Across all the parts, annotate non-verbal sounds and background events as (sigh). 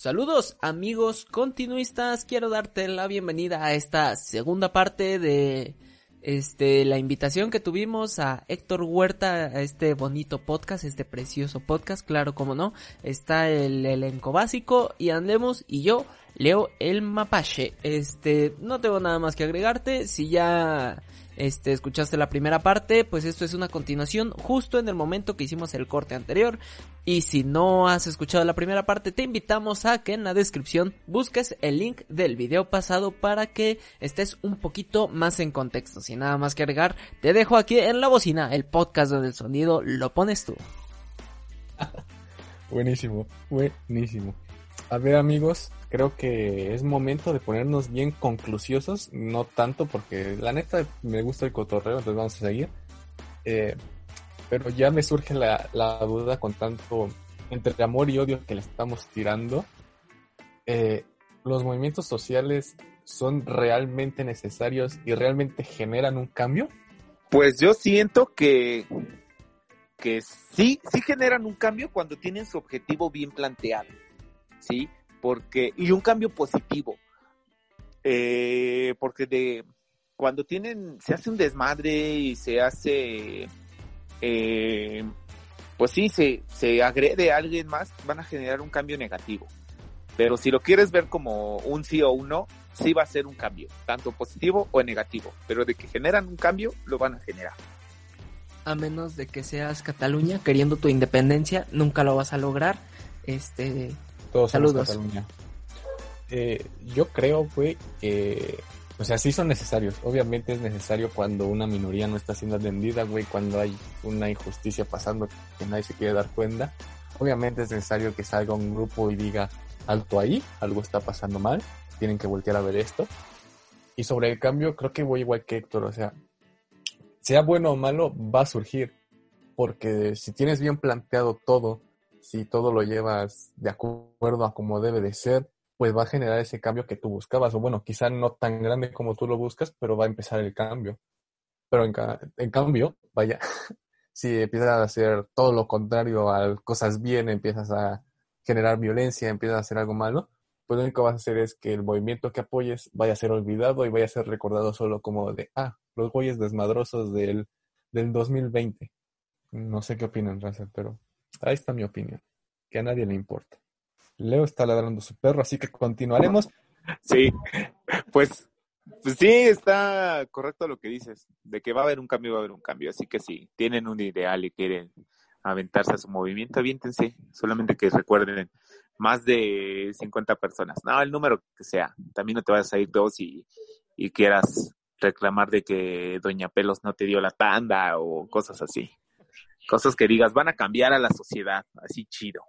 Saludos amigos continuistas, quiero darte la bienvenida a esta segunda parte de este la invitación que tuvimos a Héctor Huerta a este bonito podcast, este precioso podcast, claro como no, está el elenco básico y andemos y yo leo el mapache. Este, no tengo nada más que agregarte, si ya este, escuchaste la primera parte, pues esto es una continuación justo en el momento que hicimos el corte anterior. Y si no has escuchado la primera parte, te invitamos a que en la descripción busques el link del video pasado para que estés un poquito más en contexto. Sin nada más que agregar, te dejo aquí en la bocina el podcast donde el sonido lo pones tú. (laughs) buenísimo, buenísimo. A ver amigos, creo que es momento de ponernos bien conclusiosos, no tanto porque la neta me gusta el cotorreo, entonces vamos a seguir. Eh, pero ya me surge la, duda con tanto entre amor y odio que le estamos tirando. Eh, ¿Los movimientos sociales son realmente necesarios y realmente generan un cambio? Pues yo siento que, que sí, sí generan un cambio cuando tienen su objetivo bien planteado. ¿Sí? Porque y un cambio positivo eh, porque de cuando tienen se hace un desmadre y se hace eh, pues sí se, se agrede a alguien más van a generar un cambio negativo. Pero si lo quieres ver como un sí o un no sí va a ser un cambio tanto positivo o negativo. Pero de que generan un cambio lo van a generar. A menos de que seas Cataluña queriendo tu independencia nunca lo vas a lograr. Este todos Saludos. Cataluña. Eh, yo creo, güey, que, o sea, sí son necesarios. Obviamente es necesario cuando una minoría no está siendo atendida, güey, cuando hay una injusticia pasando que nadie se quiere dar cuenta. Obviamente es necesario que salga un grupo y diga, alto ahí, algo está pasando mal, tienen que voltear a ver esto. Y sobre el cambio, creo que voy igual que Héctor, o sea, sea bueno o malo, va a surgir. Porque si tienes bien planteado todo, si todo lo llevas de acuerdo a como debe de ser, pues va a generar ese cambio que tú buscabas. O bueno, quizá no tan grande como tú lo buscas, pero va a empezar el cambio. Pero en, cambio, vaya, (laughs) si empiezas a hacer todo lo contrario a cosas bien, empiezas a generar violencia, empiezas a hacer algo malo, pues lo único que vas a hacer es que el movimiento que apoyes vaya a ser olvidado y vaya a ser recordado solo como de, ah, los güeyes desmadrosos del, del 2020. No sé qué opinan, Razer, pero Ahí está mi opinión, que a nadie le importa. Leo está ladrando su perro, así que continuaremos. Sí, pues, pues sí, está correcto lo que dices, de que va a haber un cambio, va a haber un cambio. Así que si tienen un ideal y quieren aventarse a su movimiento, aviéntense. Solamente que recuerden, más de 50 personas. No, el número que sea. También no te vayas a ir dos y, y quieras reclamar de que Doña Pelos no te dio la tanda o cosas así cosas que digas van a cambiar a la sociedad, así chido.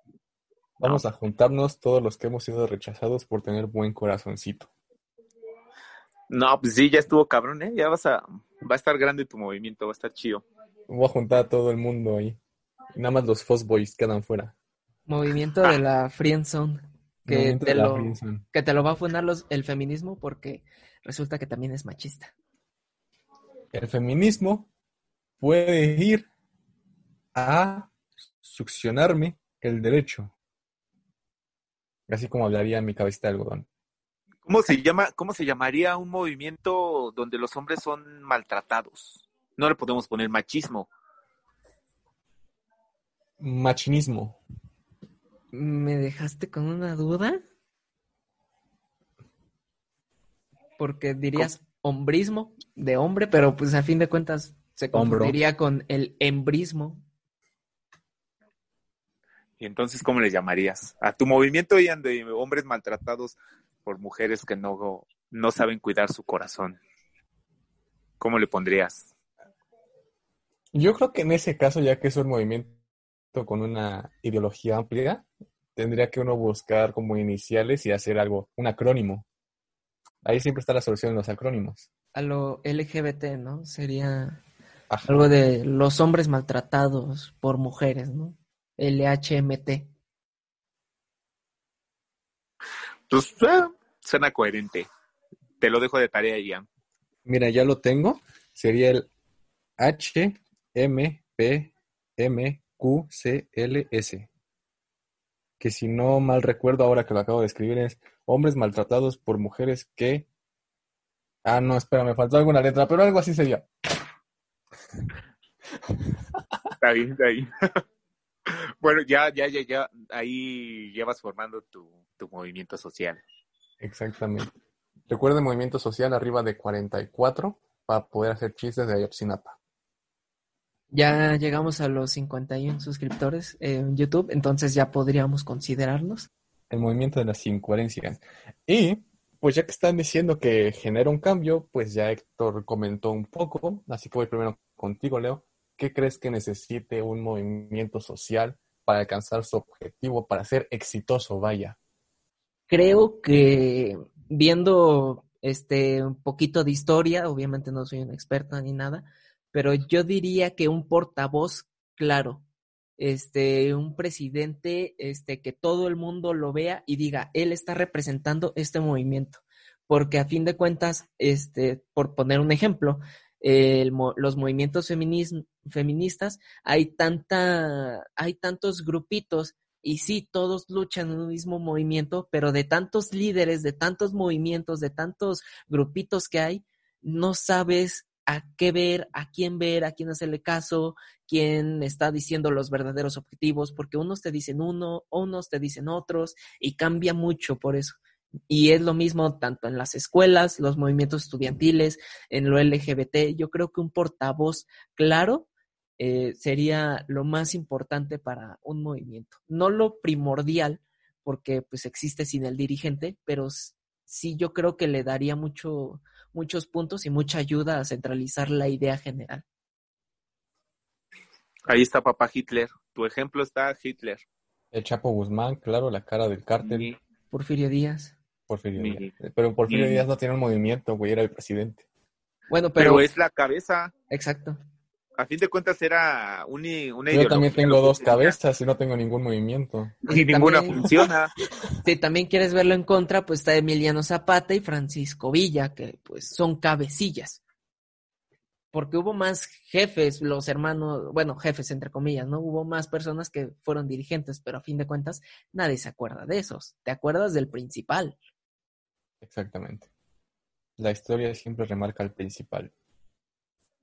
Vamos a juntarnos todos los que hemos sido rechazados por tener buen corazoncito. No, pues sí, ya estuvo cabrón, ¿eh? Ya vas a, va a estar grande tu movimiento, va a estar chido. Voy a juntar a todo el mundo ahí. Nada más los Boys quedan fuera. Movimiento de la Friendzone. Que te, lo, que te lo va a fundar los, el feminismo porque resulta que también es machista. El feminismo puede ir a succionarme el derecho. Así como hablaría en mi cabeza de algodón. ¿Cómo se llama, cómo se llamaría un movimiento donde los hombres son maltratados? No le podemos poner machismo. Machinismo. ¿Me dejaste con una duda? Porque dirías hombrismo de hombre, pero pues a fin de cuentas se confundiría con el embrismo. Y entonces, ¿cómo le llamarías? A tu movimiento iban de hombres maltratados por mujeres que no, no saben cuidar su corazón. ¿Cómo le pondrías? Yo creo que en ese caso, ya que es un movimiento con una ideología amplia, tendría que uno buscar como iniciales y hacer algo, un acrónimo. Ahí siempre está la solución en los acrónimos. A lo LGBT, ¿no? Sería algo de los hombres maltratados por mujeres, ¿no? LHMT. Pues eh, suena coherente. Te lo dejo de tarea, ya. Mira, ya lo tengo. Sería el HMPMQCLS. que si no mal recuerdo ahora que lo acabo de escribir es hombres maltratados por mujeres que... Ah, no, espera, me faltó alguna letra, pero algo así sería. Está bien, está bien. (laughs) bueno, ya, ya, ya, ya, ahí ya vas formando tu, tu movimiento social. Exactamente. Recuerden movimiento social arriba de 44 para poder hacer chistes de Ayotzinapa. Ya llegamos a los 51 suscriptores en YouTube, entonces ya podríamos considerarnos. El movimiento de las incoherencias. Y pues ya que están diciendo que genera un cambio, pues ya Héctor comentó un poco, así que voy primero contigo, Leo. ¿Qué crees que necesite un movimiento social para alcanzar su objetivo, para ser exitoso, vaya? Creo que viendo este un poquito de historia, obviamente no soy una experta ni nada, pero yo diría que un portavoz claro, este, un presidente, este, que todo el mundo lo vea y diga, él está representando este movimiento, porque a fin de cuentas, este, por poner un ejemplo, el, los movimientos feministas, hay tanta, hay tantos grupitos y sí, todos luchan en un mismo movimiento, pero de tantos líderes, de tantos movimientos, de tantos grupitos que hay, no sabes a qué ver, a quién ver, a quién hacerle caso, quién está diciendo los verdaderos objetivos, porque unos te dicen uno, unos te dicen otros, y cambia mucho por eso. Y es lo mismo tanto en las escuelas, los movimientos estudiantiles, en lo LGBT. Yo creo que un portavoz claro eh, sería lo más importante para un movimiento. No lo primordial, porque pues existe sin el dirigente, pero sí yo creo que le daría mucho, muchos puntos y mucha ayuda a centralizar la idea general. Ahí está papá Hitler. Tu ejemplo está Hitler. El Chapo Guzmán, claro, la cara del cártel. Porfirio Díaz. Porfirio Díaz. Pero Porfirio Díaz no tiene un movimiento, güey, era el presidente. Bueno, pero... pero es la cabeza. Exacto a fin de cuentas era un, una Yo también tengo dos cabezas y no tengo ningún movimiento. Y ninguna funciona. (laughs) Si también quieres verlo en contra, pues está Emiliano Zapata y Francisco Villa, que pues son cabecillas. Porque hubo más jefes, los hermanos, bueno, jefes entre comillas, ¿no? Hubo más personas que fueron dirigentes, pero a fin de cuentas nadie se acuerda de esos. Te acuerdas del principal. Exactamente. La historia siempre remarca al principal.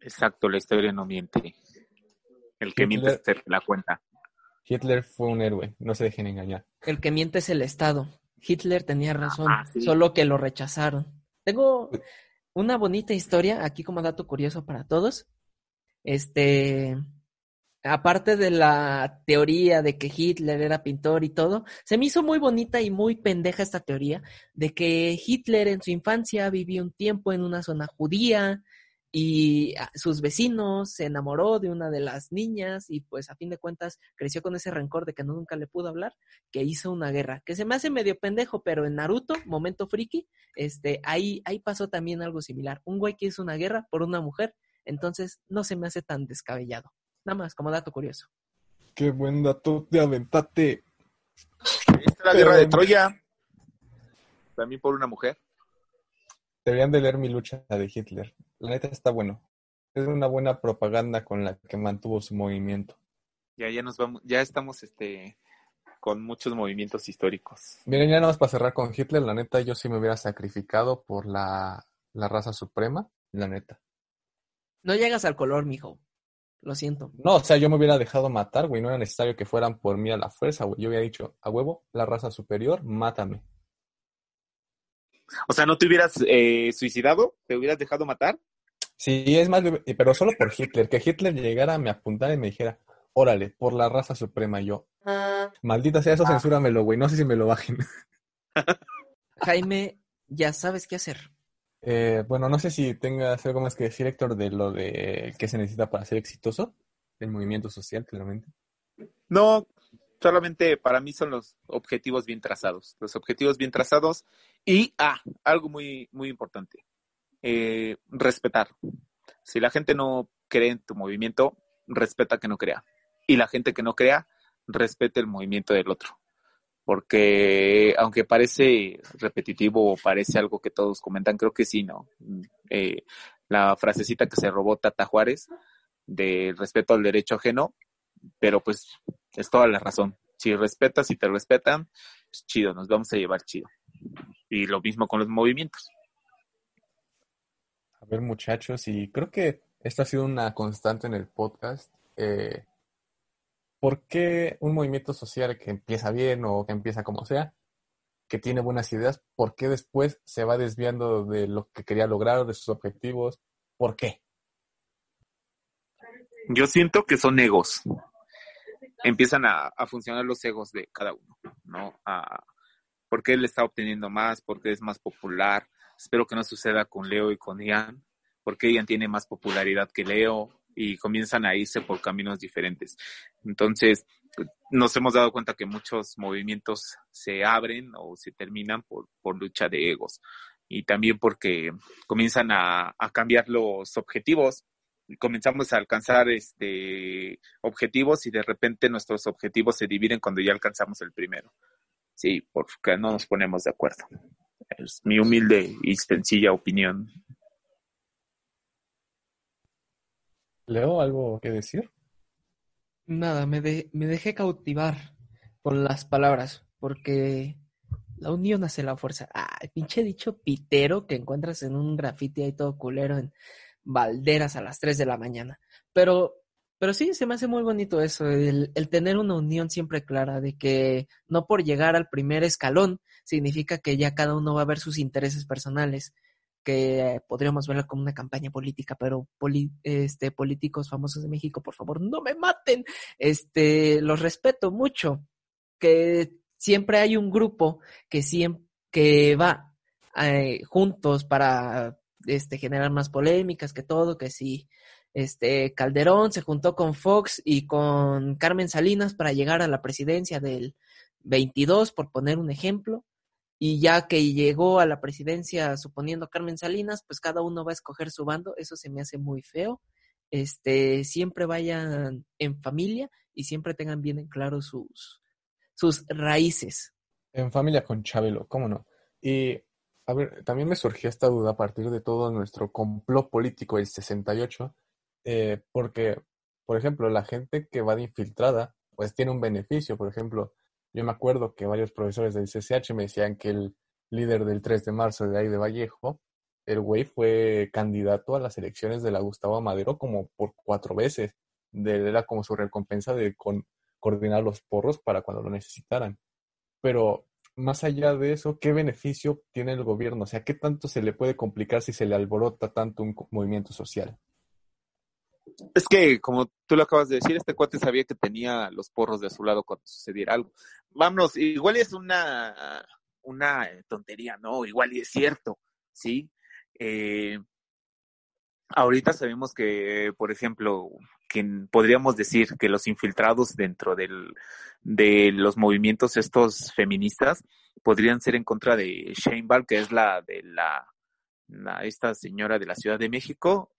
Exacto, la historia no miente. El que miente es la cuenta. Hitler fue un héroe, no se dejen engañar. El que miente es el Estado. Hitler tenía razón, ah, solo que lo rechazaron. Tengo una bonita historia aquí como dato curioso para todos. Este, aparte de la teoría de que Hitler era pintor y todo, se me hizo muy bonita y muy pendeja esta teoría de que Hitler en su infancia vivió un tiempo en una zona judía, y sus vecinos se enamoró de una de las niñas y pues a fin de cuentas creció con ese rencor de que nunca le pudo hablar, que hizo una guerra, que se me hace medio pendejo, pero en Naruto, momento friki, este, ahí, ahí pasó también algo similar, un güey que hizo una guerra por una mujer, entonces no se me hace tan descabellado, nada más como dato curioso. Qué buen dato de aventate. Esta es la guerra de Troya, también por una mujer. Deberían de leer mi lucha de Hitler. La neta está bueno. Es una buena propaganda con la que mantuvo su movimiento. Ya, ya nos vamos, ya estamos este con muchos movimientos históricos. Miren, ya nada más para cerrar con Hitler, la neta, yo sí me hubiera sacrificado por la, la raza suprema, la neta. No llegas al color, mijo. Lo siento. No, o sea, yo me hubiera dejado matar, güey. No era necesario que fueran por mí a la fuerza, güey. Yo hubiera dicho, a huevo, la raza superior, mátame. O sea, ¿no te hubieras eh, suicidado? ¿Te hubieras dejado matar? Sí, es más, pero solo por Hitler. Que Hitler llegara, me apuntara y me dijera, órale, por la raza suprema yo. Maldita sea, eso ah. censúramelo, güey. No sé si me lo bajen. (laughs) (laughs) Jaime, ya sabes qué hacer. Eh, bueno, no sé si tengas algo más que decir, Héctor, de lo de qué se necesita para ser exitoso, el movimiento social, claramente. No, solamente para mí son los objetivos bien trazados. Los objetivos bien trazados y, ah, algo muy, muy importante, eh, respetar. Si la gente no cree en tu movimiento, respeta que no crea. Y la gente que no crea, respete el movimiento del otro. Porque aunque parece repetitivo o parece algo que todos comentan, creo que sí, ¿no? Eh, la frasecita que se robó Tata Juárez de respeto al derecho ajeno, pero pues es toda la razón. Si respetas y te respetan, es chido, nos vamos a llevar chido. Y lo mismo con los movimientos. A ver, muchachos, y creo que esta ha sido una constante en el podcast. Eh, ¿Por qué un movimiento social que empieza bien o que empieza como sea, que tiene buenas ideas, por qué después se va desviando de lo que quería lograr, de sus objetivos? ¿Por qué? Yo siento que son egos. Empiezan a, funcionar los egos de cada uno, ¿no? ¿Por qué él está obteniendo más? ¿Por qué es más popular? Espero que no suceda con Leo y con Ian, porque Ian tiene más popularidad que Leo y comienzan a irse por caminos diferentes. Entonces, nos hemos dado cuenta que muchos movimientos se abren o se terminan por, por lucha de egos y también porque comienzan a, a cambiar los objetivos comenzamos a alcanzar este objetivos y de repente nuestros objetivos se dividen cuando ya alcanzamos el primero. Sí, porque no nos ponemos de acuerdo. Es mi humilde y sencilla opinión. Leo, ¿algo que decir? Nada, me, me dejé cautivar por las palabras, porque la unión hace la fuerza. Ah, pinche dicho pitero que encuentras en un grafiti ahí todo culero en balderas a las 3 de la mañana. Pero, pero sí, se me hace muy bonito eso, el, tener una unión siempre clara de que no por llegar al primer escalón significa que ya cada uno va a ver sus intereses personales, que podríamos verlo como una campaña política, pero este, políticos famosos de México, por favor, no me maten. Este, los respeto mucho, que siempre hay un grupo que siempre que va eh, juntos para este, generar más polémicas que todo, que si este, Calderón se juntó con Fox y con Carmen Salinas para llegar a la presidencia del 22, por poner un ejemplo, y ya que llegó a la presidencia suponiendo Carmen Salinas, pues cada uno va a escoger su bando, eso se me hace muy feo. Este, siempre vayan en familia y siempre tengan bien en claro sus, sus raíces. En familia con Chabelo, ¿cómo no? Y a ver, también me surgió esta duda a partir de todo nuestro complot político del 68, eh, porque, por ejemplo, la gente que va de infiltrada, pues tiene un beneficio. Por ejemplo, yo me acuerdo que varios profesores del CCH me decían que el líder del 3 de marzo de ahí de Vallejo, el güey fue candidato a las elecciones de la Gustavo Madero como por cuatro veces. De, era como su recompensa de coordinar los porros para cuando lo necesitaran. Pero más allá de eso, ¿qué beneficio tiene el gobierno? O sea, ¿qué tanto se le puede complicar si se le alborota tanto un movimiento social? Es que, como tú lo acabas de decir, este cuate sabía que tenía los porros de su lado cuando sucediera algo. Vámonos, igual es una, una tontería, ¿no? Igual y es cierto, ¿sí? Eh, ahorita sabemos que, por ejemplo, que podríamos decir que los infiltrados dentro del, de los movimientos estos feministas podrían ser en contra de Sheinbaum, que es la de la, esta señora de la Ciudad de México,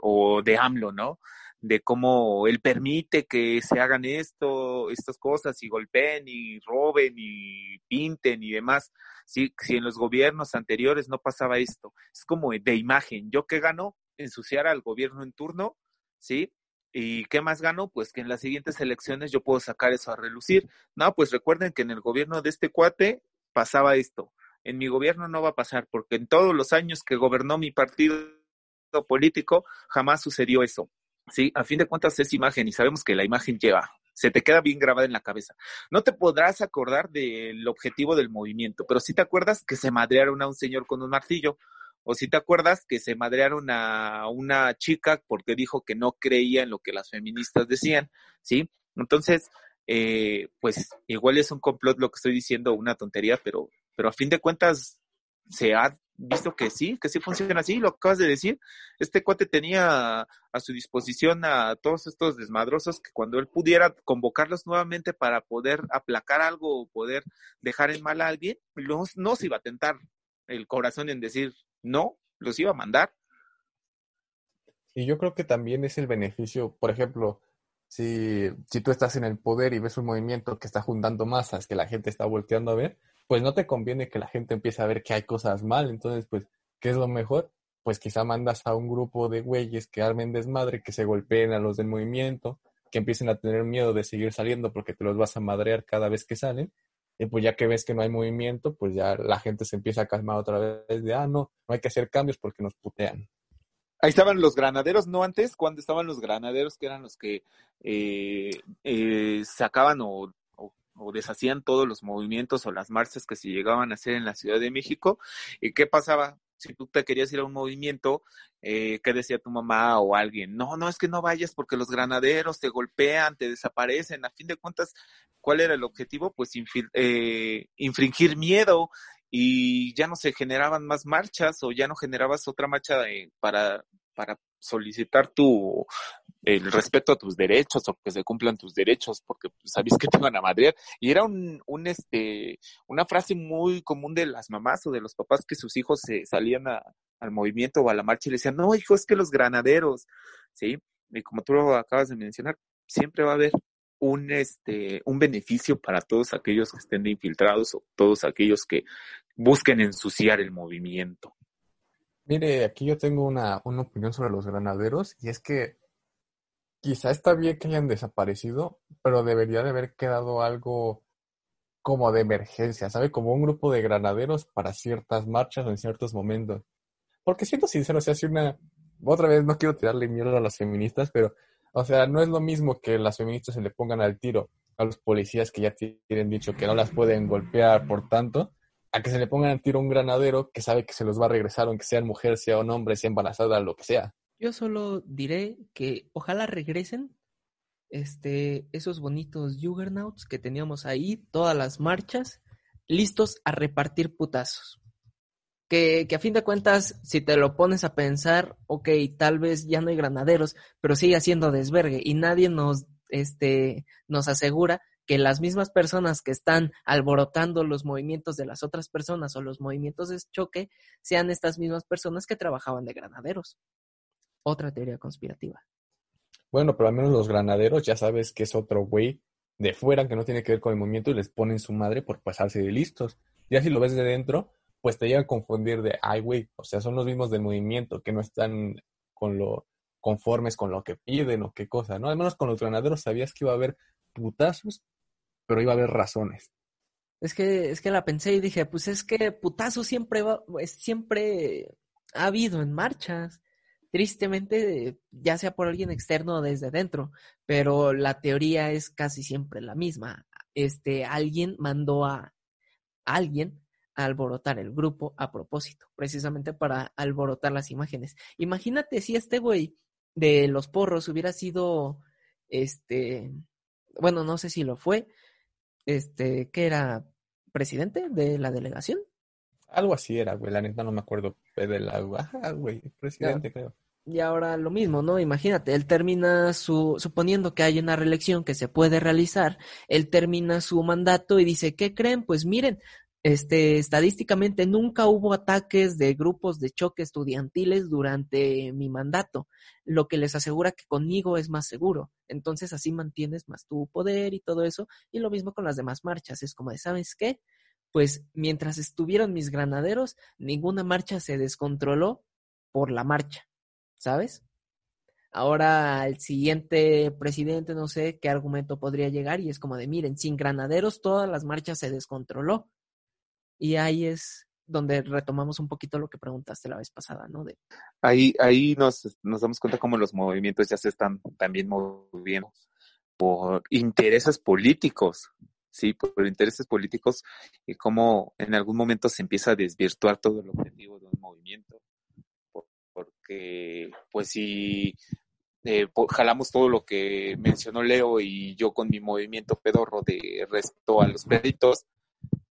o de AMLO, ¿no? De cómo él permite que se hagan esto, estas cosas y golpeen y roben y pinten y demás. Si, si en los gobiernos anteriores no pasaba esto, es como de imagen. ¿Yo qué gano? Ensuciar al gobierno en turno, ¿sí? ¿Y qué más gano? Pues que en las siguientes elecciones yo puedo sacar eso a relucir. No, pues recuerden que en el gobierno de este cuate pasaba esto. En mi gobierno no va a pasar, porque en todos los años que gobernó mi partido político jamás sucedió eso. Sí, a fin de cuentas es imagen y sabemos que la imagen lleva, se te queda bien grabada en la cabeza. No te podrás acordar del objetivo del movimiento, pero sí te acuerdas que se madrearon a un señor con un martillo o si te acuerdas que se madrearon a una chica porque dijo que no creía en lo que las feministas decían, ¿sí? Entonces, eh, pues igual es un complot lo que estoy diciendo, una tontería, pero, pero a fin de cuentas se ha visto que sí, que sí funciona así, lo acabas de decir. Este cuate tenía a su disposición a todos estos desmadrosos que cuando él pudiera convocarlos nuevamente para poder aplacar algo o poder dejar en mal a alguien, no, no se iba a tentar el corazón en decir, no, los iba a mandar. Y yo creo que también es el beneficio, por ejemplo, si, si tú estás en el poder y ves un movimiento que está juntando masas, que la gente está volteando a ver, pues no te conviene que la gente empiece a ver que hay cosas mal. Entonces, pues, ¿qué es lo mejor? Pues quizá mandas a un grupo de güeyes que armen desmadre, que se golpeen a los del movimiento, que empiecen a tener miedo de seguir saliendo porque te los vas a madrear cada vez que salen. Y pues ya que ves que no hay movimiento, pues ya la gente se empieza a calmar otra vez de, ah, no, no hay que hacer cambios porque nos putean. Ahí estaban los granaderos, ¿no? Antes, cuando estaban los granaderos, que eran los que eh, eh, sacaban o, o, deshacían todos los movimientos o las marchas que se llegaban a hacer en la Ciudad de México. ¿Y qué pasaba? si tú te querías ir a un movimiento, eh, ¿qué decía tu mamá o alguien? No, no, es que no vayas porque los granaderos te golpean, te desaparecen. A fin de cuentas, ¿cuál era el objetivo? Pues eh, infringir miedo y ya no se generaban más marchas o ya no generabas otra marcha para, para solicitar tu, el respeto a tus derechos o que se cumplan tus derechos porque sabías que te iban a madrear. Y era un, un este una frase muy común de las mamás o de los papás que sus hijos se salían a, al movimiento o a la marcha y le decían no hijo es que los granaderos sí y como tú lo acabas de mencionar siempre va a haber un este un beneficio para todos aquellos que estén infiltrados o todos aquellos que busquen ensuciar el movimiento. Mire, aquí yo tengo una, una opinión sobre los granaderos y es que quizá está bien que hayan desaparecido, pero debería de haber quedado algo como de emergencia, ¿sabe? Como un grupo de granaderos para ciertas marchas o en ciertos momentos. Porque siento sincero, se hace una... Otra vez no quiero tirarle mierda a las feministas, pero, o sea, no es lo mismo que las feministas se le pongan al tiro a los policías que ya tienen dicho que no las pueden golpear por tanto, a que se le pongan al tiro un granadero que sabe que se los va a regresar, aunque sea mujer, sea un hombre, sea embarazada, lo que sea. Yo solo diré que ojalá regresen este, esos bonitos Juggernauts que teníamos ahí, todas las marchas, listos a repartir putazos. Que, que, a fin de cuentas, si te lo pones a pensar, ok, tal vez ya no hay granaderos, pero sigue haciendo desvergue y nadie nos, este, nos asegura que las mismas personas que están alborotando los movimientos de las otras personas o los movimientos de choque sean estas mismas personas que trabajaban de granaderos otra teoría conspirativa. Bueno, pero al menos los granaderos ya sabes que es otro güey de fuera que no tiene que ver con el movimiento y les ponen su madre por pasarse de listos. Ya si lo ves de dentro, pues te llega a confundir de, ay, güey, o sea, son los mismos del movimiento que no están con lo conformes con lo que piden o qué cosa, ¿no? Al menos con los granaderos sabías que iba a haber putazos, pero iba a haber razones. Es que, es que la pensé y dije, pues es que putazos siempre va, siempre ha habido en marchas tristemente, ya sea por alguien externo o desde dentro, pero la teoría es casi siempre la misma. Este, alguien mandó a alguien a alborotar el grupo a propósito, precisamente para alborotar las imágenes. Imagínate si este güey de los porros hubiera sido, este, bueno, no sé si lo fue, este, que era presidente de la delegación. Algo así era, güey, la neta no me acuerdo de la ajá, güey, presidente, creo. Y ahora lo mismo, ¿no? Imagínate, él termina su, suponiendo que hay una reelección que se puede realizar, él termina su mandato y dice, ¿qué creen? Pues miren, este, estadísticamente nunca hubo ataques de grupos de choque estudiantiles durante mi mandato, lo que les asegura que conmigo es más seguro. Entonces así mantienes más tu poder y todo eso. Y lo mismo con las demás marchas. Es como de, ¿sabes qué? Pues mientras estuvieron mis granaderos, ninguna marcha se descontroló por la marcha, ¿sabes? Ahora el siguiente presidente, no sé qué argumento podría llegar y es como de, miren, sin granaderos todas las marchas se descontroló. Y ahí es donde retomamos un poquito lo que preguntaste la vez pasada, ¿no? De... Ahí, ahí nos, nos damos cuenta cómo los movimientos ya se están también moviendo por intereses políticos, ¿sí? Por, intereses políticos y cómo en algún momento se empieza a desvirtuar todo el objetivo de un movimiento. porque, pues, si eh, jalamos todo lo que mencionó Leo y yo con mi movimiento pedorro de resto a los peditos,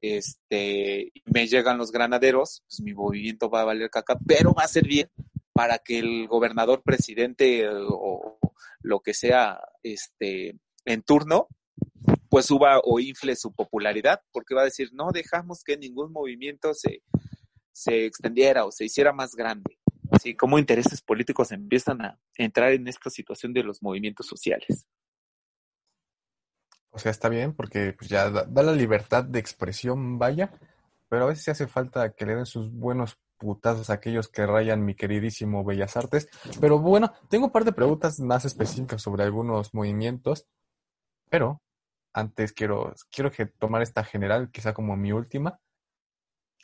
este, me llegan los granaderos, pues mi movimiento va a valer caca, pero va a ser bien para que el gobernador, presidente o lo que sea, este, en turno, pues suba o infle su popularidad, porque va a decir, no dejamos que ningún movimiento se, se extendiera o se hiciera más grande. Así como intereses políticos empiezan a entrar en esta situación de los movimientos sociales. O sea, está bien porque pues, ya da, da, la libertad de expresión, vaya, pero a veces hace falta que le den sus buenos putazos aquellos que rayan mi queridísimo Bellas Artes. Pero bueno, tengo un par de preguntas más específicas sobre algunos movimientos, pero antes quiero, quiero que tomar esta general, quizá como mi última.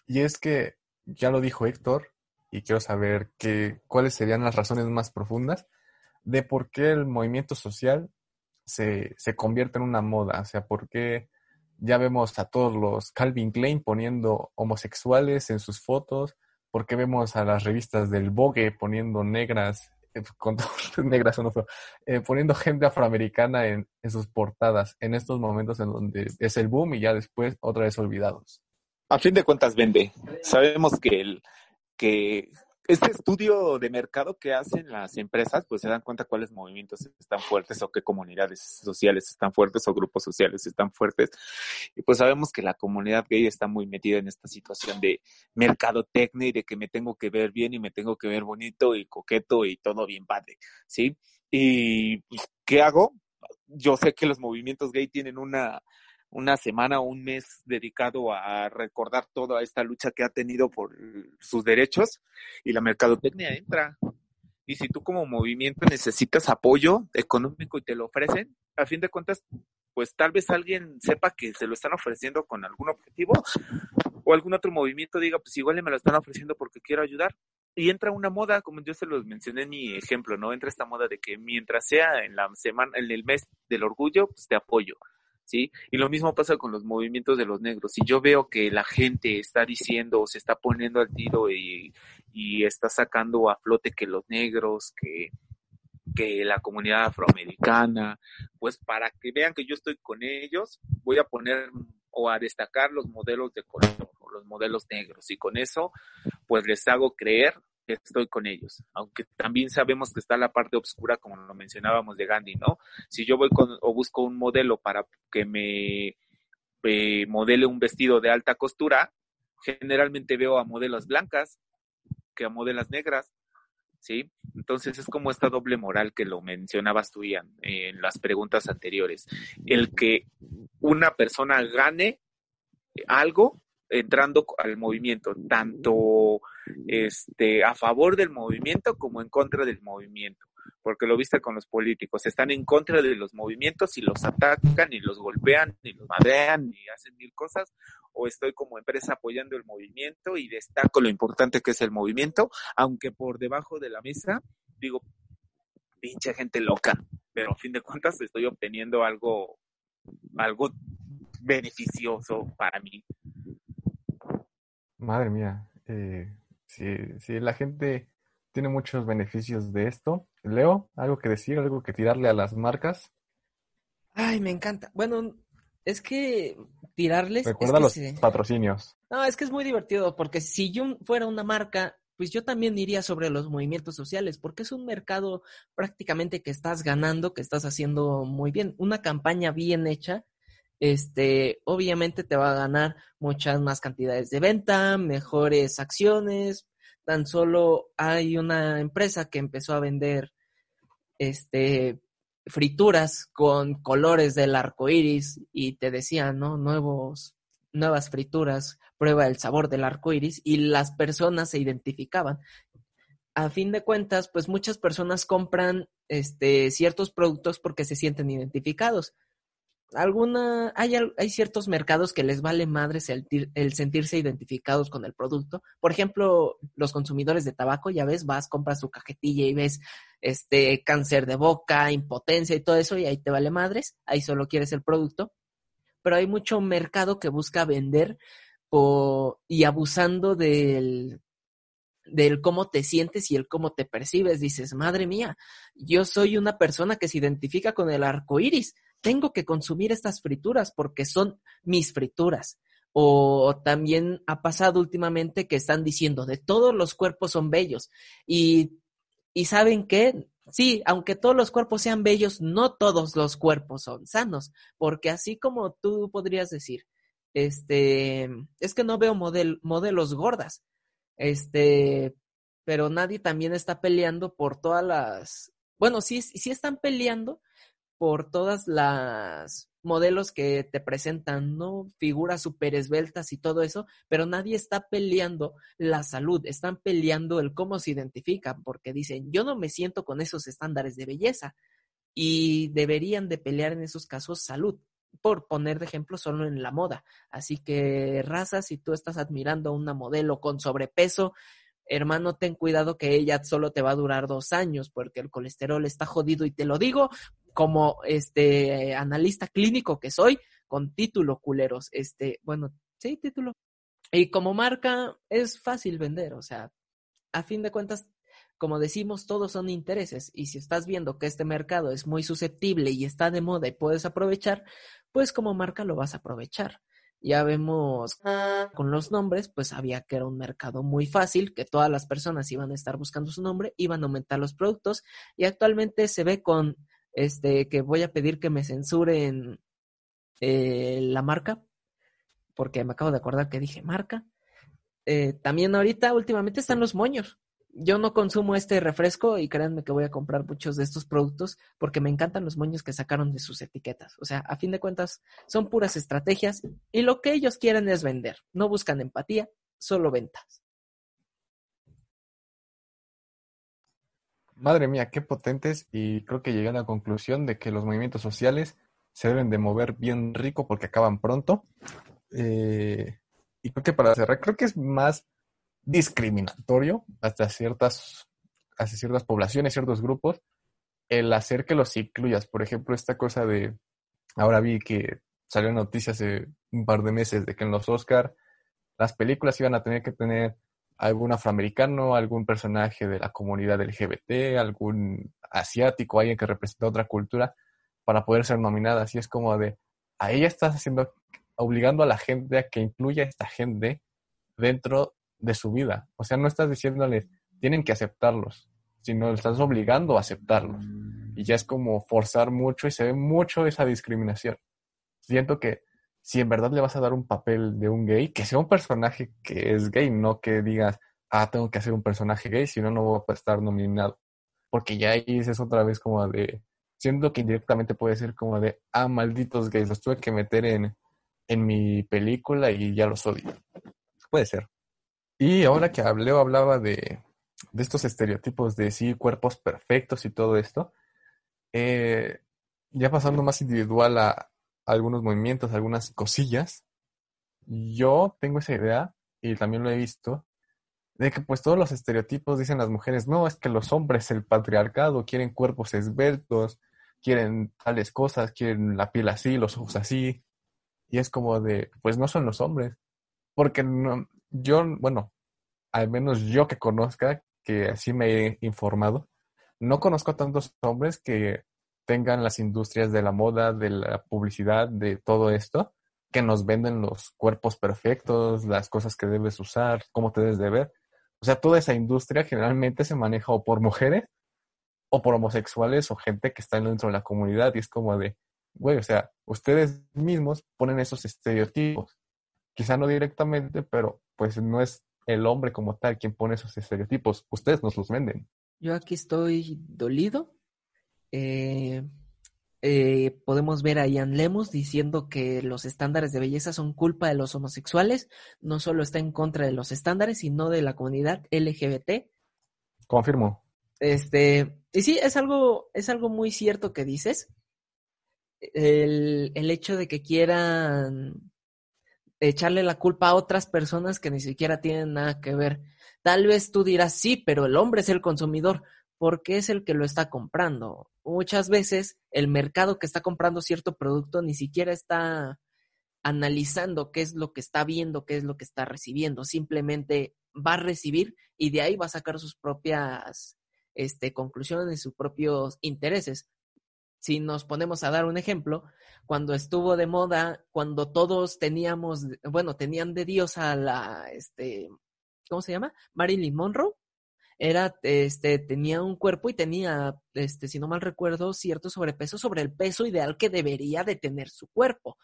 Y es que ya lo dijo Héctor, y quiero saber que, cuáles serían las razones más profundas de por qué el movimiento social se, se convierte en una moda. O sea, por qué ya vemos a todos los Calvin Klein poniendo homosexuales en sus fotos, por qué vemos a las revistas del Vogue poniendo negras, eh, (laughs) con negras o no, eh, poniendo gente afroamericana en, en sus portadas en estos momentos en donde es el boom y ya después otra vez olvidados. A fin de cuentas vende. Sabemos que el que este estudio de mercado que hacen las empresas, pues se dan cuenta cuáles movimientos están fuertes o qué comunidades sociales están fuertes o grupos sociales están fuertes. Y pues sabemos que la comunidad gay está muy metida en esta situación de mercadotecnia y de que me tengo que ver bien y me tengo que ver bonito y coqueto y todo bien padre, ¿sí? Y pues, ¿qué hago? Yo sé que los movimientos gay tienen una una semana o un mes dedicado a recordar toda esta lucha que ha tenido por sus derechos y la mercadotecnia entra. Y si tú como movimiento necesitas apoyo económico y te lo ofrecen, a fin de cuentas, pues tal vez alguien sepa que se lo están ofreciendo con algún objetivo o algún otro movimiento diga, pues igual me lo están ofreciendo porque quiero ayudar. Y entra una moda, como yo se los mencioné en mi ejemplo, ¿no? Entra esta moda de que mientras sea en la semana, en el mes del orgullo, pues te apoyo ¿sí? Y lo mismo pasa con los movimientos de los negros. Si yo veo que la gente está diciendo se está poniendo al tiro y, está sacando a flote que los negros, que, que la comunidad afroamericana, pues para que vean que yo estoy con ellos, voy a poner o a destacar los modelos de color los modelos negros y con eso pues les hago creer estoy con ellos. Aunque también sabemos que está la parte oscura, como lo mencionábamos de Gandhi, ¿no? Si yo voy con, o busco un modelo para que me modele un vestido de alta costura, generalmente veo a modelos blancas que a modelos negras, ¿sí? Entonces es como esta doble moral que lo mencionabas tú, Ian, en las preguntas anteriores. El que una persona gane algo entrando al movimiento, tanto este, a favor del movimiento como en contra del movimiento, porque lo viste con los políticos, están en contra de los movimientos y los atacan y los golpean y los madrean y hacen mil cosas, o estoy como empresa apoyando el movimiento y destaco lo importante que es el movimiento, aunque por debajo de la mesa digo, pinche gente loca, pero a fin de cuentas estoy obteniendo algo, algo beneficioso para mí. Madre mía, eh, si, si la gente tiene muchos beneficios de esto. Leo, ¿algo que decir, algo que tirarle a las marcas? Ay, me encanta. Bueno, es que tirarles... Recuerda los patrocinios. No, es que es muy divertido, porque si yo fuera una marca, pues yo también iría sobre los movimientos sociales, porque es un mercado prácticamente que estás ganando, que estás haciendo muy bien. Una campaña bien hecha este, obviamente te va a ganar muchas más cantidades de venta, mejores acciones. Tan solo hay una empresa que empezó a vender este frituras con colores del arco iris y te decía, ¿no? Nuevos, nuevas frituras, prueba el sabor del arco iris y las personas se identificaban. A fin de cuentas, pues muchas personas compran este, ciertos productos porque se sienten identificados alguna, hay, hay ciertos mercados que les vale madres el, sentirse identificados con el producto. Por ejemplo, los consumidores de tabaco, ya ves, vas, compras tu cajetilla y ves este cáncer de boca, impotencia y todo eso, y ahí te vale madres, ahí solo quieres el producto. Pero hay mucho mercado que busca vender y abusando del, del cómo te sientes y el cómo te percibes. Dices, madre mía, yo soy una persona que se identifica con el arco iris tengo que consumir estas frituras porque son mis frituras. O también ha pasado últimamente que están diciendo de todos los cuerpos son bellos. Y, y saben qué, sí, aunque todos los cuerpos sean bellos, no todos los cuerpos son sanos. Porque así como tú podrías decir, este, es que no veo modelos gordas. Este, pero nadie también está peleando por todas las, bueno, sí, sí están peleando por todas las modelos que te presentan, ¿no? Figuras súper esbeltas y todo eso, pero nadie está peleando la salud, están peleando el cómo se identifican, porque dicen, yo no me siento con esos estándares de belleza y deberían de pelear en esos casos salud, por poner de ejemplo solo en la moda. Así que, raza, si tú estás admirando a una modelo con sobrepeso, hermano, ten cuidado que ella solo te va a durar dos años porque el colesterol está jodido y te lo digo como este analista clínico que soy, con título culeros, este, bueno, sí, título. Y como marca es fácil vender, o sea, a fin de cuentas, como decimos, todos son intereses y si estás viendo que este mercado es muy susceptible y está de moda y puedes aprovechar, pues como marca lo vas a aprovechar. Ya vemos con los nombres, pues había que era un mercado muy fácil, que todas las personas iban a estar buscando su nombre, iban a aumentar los productos y actualmente se ve con este, que voy a pedir que me censuren eh, la marca, porque me acabo de acordar que dije marca. Eh, también ahorita, últimamente están los moños. Yo no consumo este refresco y créanme que voy a comprar muchos de estos productos porque me encantan los moños que sacaron de sus etiquetas. O sea, a fin de cuentas, son puras estrategias y lo que ellos quieren es vender. No buscan empatía, solo ventas. Madre mía, qué potentes y creo que llegué a la conclusión de que los movimientos sociales se deben de mover bien rico porque acaban pronto. Eh, y creo que para cerrar, creo que es más discriminatorio hasta ciertas, hacia ciertas poblaciones, ciertos grupos, el hacer que los incluyas. Por ejemplo, esta cosa de, ahora vi que salió noticias hace un par de meses de que en los Oscar las películas iban a tener que tener algún afroamericano, algún personaje de la comunidad LGBT, algún asiático, alguien que representa otra cultura, para poder ser nominada. Así es como de, a ella estás haciendo, obligando a la gente a que incluya a esta gente dentro de su vida. O sea, no estás diciéndoles, tienen que aceptarlos, sino estás obligando a aceptarlos. Y ya es como forzar mucho y se ve mucho esa discriminación. Siento que si en verdad le vas a dar un papel de un gay, que sea un personaje que es gay, no que digas, ah, tengo que hacer un personaje gay, si no, no voy a estar nominado. Porque ya ahí es otra vez como de, siento que indirectamente puede ser como de, ah, malditos gays, los tuve que meter en, en mi película y ya los odio. Puede ser. Y ahora que hablé, hablaba de, de estos estereotipos de sí, cuerpos perfectos y todo esto, eh, ya pasando más individual a, algunos movimientos, algunas cosillas. Yo tengo esa idea, y también lo he visto, de que pues todos los estereotipos dicen las mujeres, no, es que los hombres, el patriarcado, quieren cuerpos esbeltos, quieren tales cosas, quieren la piel así, los ojos así. Y es como de, pues no son los hombres. Porque no, yo, bueno, al menos yo que conozca, que así me he informado, no conozco tantos hombres que tengan las industrias de la moda, de la publicidad, de todo esto, que nos venden los cuerpos perfectos, las cosas que debes usar, cómo te debes de ver. O sea, toda esa industria generalmente se maneja o por mujeres o por homosexuales o gente que está dentro de la comunidad y es como de, güey, o sea, ustedes mismos ponen esos estereotipos. Quizá no directamente, pero pues no es el hombre como tal quien pone esos estereotipos. Ustedes nos los venden. Yo aquí estoy dolido eh, eh, podemos ver a Ian Lemus diciendo que los estándares de belleza son culpa de los homosexuales, no solo está en contra de los estándares, sino de la comunidad LGBT. Confirmo. Este, y sí, es algo, es algo muy cierto que dices. El, el hecho de que quieran echarle la culpa a otras personas que ni siquiera tienen nada que ver. Tal vez tú dirás, sí, pero el hombre es el consumidor porque es el que lo está comprando. Muchas veces el mercado que está comprando cierto producto ni siquiera está analizando qué es lo que está viendo, qué es lo que está recibiendo. Simplemente va a recibir y de ahí va a sacar sus propias este, conclusiones, sus propios intereses. Si nos ponemos a dar un ejemplo, cuando estuvo de moda, cuando todos teníamos, bueno, tenían de Dios a la, este, ¿cómo se llama? Marilyn Monroe, era, este, tenía un cuerpo y tenía, este, si no mal recuerdo, cierto sobrepeso sobre el peso ideal que debería de tener su cuerpo.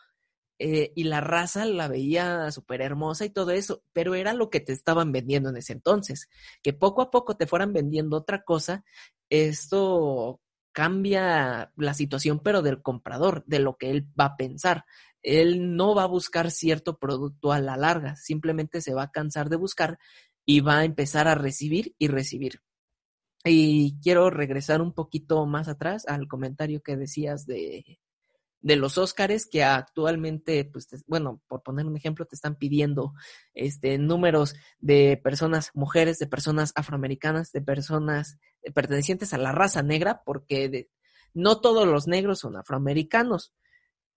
Eh, y la raza la veía súper hermosa y todo eso, pero era lo que te estaban vendiendo en ese entonces. Que poco a poco te fueran vendiendo otra cosa, esto cambia la situación, pero del comprador, de lo que él va a pensar. Él no va a buscar cierto producto a la larga, simplemente se va a cansar de buscar y va a empezar a recibir y recibir. Y quiero regresar un poquito más atrás al comentario que decías de, de los Óscares que actualmente, pues, bueno, por poner un ejemplo, te están pidiendo este números de personas, mujeres, de personas afroamericanas, de personas pertenecientes a la raza negra, porque no todos los negros son afroamericanos.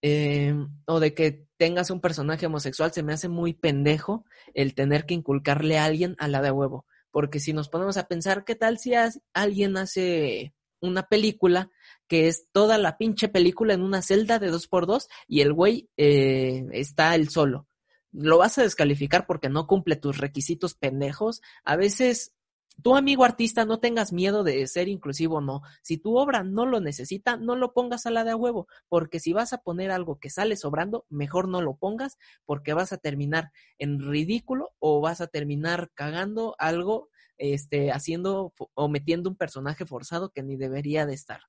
Eh, o de que tengas un personaje homosexual, se me hace muy pendejo el tener que inculcarle a alguien a la de huevo. Porque si nos ponemos a pensar, ¿qué tal si alguien hace una película que es toda la pinche película en una celda de dos por dos y el güey eh, está él solo? Lo vas a descalificar porque no cumple tus requisitos pendejos. A veces tu amigo artista no tengas miedo de ser inclusivo o no. Si tu obra no lo necesita, no lo pongas a la de a huevo, porque si vas a poner algo que sale sobrando, mejor no lo pongas porque vas a terminar en ridículo o vas a terminar cagando algo, este, haciendo o metiendo un personaje forzado que ni debería de estar.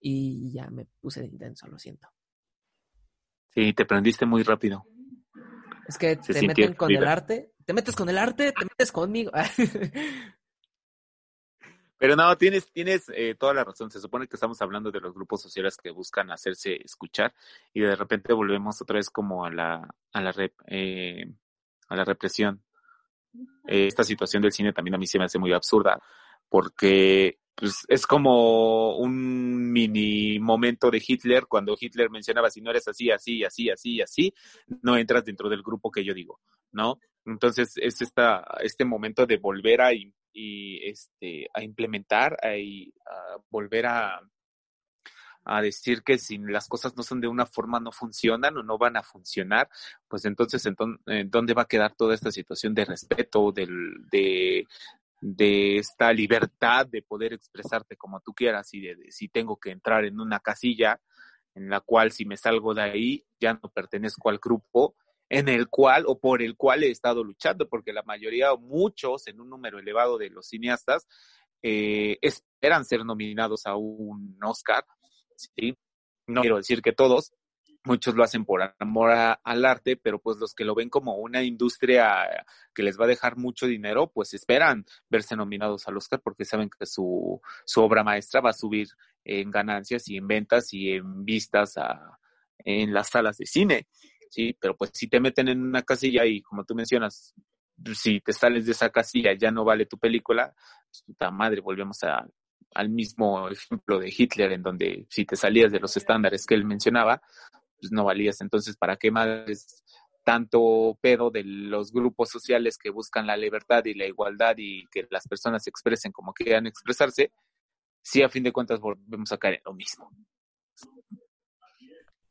Y ya me puse de intenso, lo siento. Sí, te prendiste muy rápido. Es que te meten con el arte, te metes con el arte, te metes conmigo. (laughs) Pero no, tienes, tienes eh, toda la razón. Se supone que estamos hablando de los grupos sociales que buscan hacerse escuchar y de repente volvemos otra vez como a la, a la, eh, a la represión. esta situación del cine también a mí se me hace muy absurda porque pues es como un mini momento de Hitler cuando Hitler mencionaba si no eres así, así, así, así, así, no entras dentro del grupo que yo digo, ¿no? Entonces es esta, este momento de volver a, este, a implementar, a, volver a, a decir que si las cosas no son de una forma, no funcionan o no van a funcionar, pues entonces, ¿en dónde va a quedar toda esta situación de respeto, del, de, de esta libertad de poder expresarte como tú quieras y de, si tengo que entrar en una casilla en la cual si me salgo de ahí ya no pertenezco al grupo en el cual o por el cual he estado luchando, porque la mayoría o muchos, en un número elevado de los cineastas, eh, esperan ser nominados a un Oscar, ¿sí? No quiero decir que todos, muchos lo hacen por amor al arte, pero pues los que lo ven como una industria que les va a dejar mucho dinero, pues esperan verse nominados al Oscar porque saben que su, su obra maestra va a subir en ganancias y en ventas y en vistas a, en las salas de cine, ¿sí? Pero pues si te meten en una casilla y como tú mencionas, si te sales de esa casilla ya no vale tu película, pues, puta madre, volvemos a, al mismo ejemplo de Hitler, en donde si te salías de los estándares que él mencionaba, pues no valías. Entonces, ¿para qué más tanto pedo de los grupos sociales que buscan la libertad y la igualdad y que las personas se expresen como quieran expresarse, si a fin de cuentas volvemos a caer en lo mismo?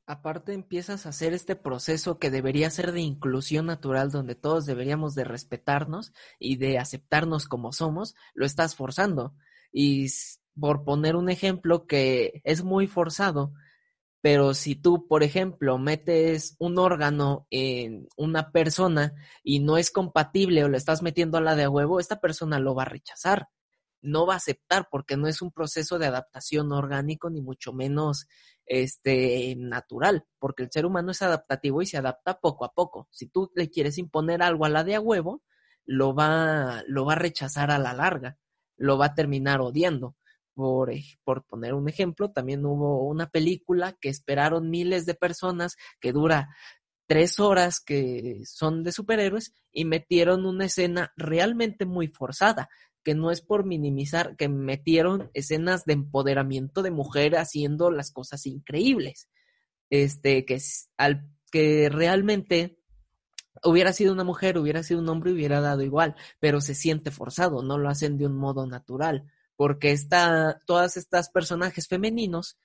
Aparte empiezas a hacer este proceso que debería ser de inclusión natural, donde todos deberíamos de respetarnos y de aceptarnos como somos, lo estás forzando. Y por poner un ejemplo que es muy forzado, pero si tú, por ejemplo, metes un órgano en una persona y no es compatible o le estás metiendo a la de huevo, esta persona lo va a rechazar. No va a aceptar porque no es un proceso de adaptación orgánico ni mucho menos este natural, porque el ser humano es adaptativo y se adapta poco a poco. Si tú le quieres imponer algo a la de a huevo, lo va lo va a rechazar a la larga, lo va a terminar odiando. Por, por, poner un ejemplo, también hubo una película que esperaron miles de personas que dura tres horas que son de superhéroes y metieron una escena realmente muy forzada, que no es por minimizar, que metieron escenas de empoderamiento de mujer haciendo las cosas increíbles. Este, que, al, que realmente hubiera sido una mujer, hubiera sido un hombre, hubiera dado igual, pero se siente forzado, no lo hacen de un modo natural porque esta, todas estas personajes femeninos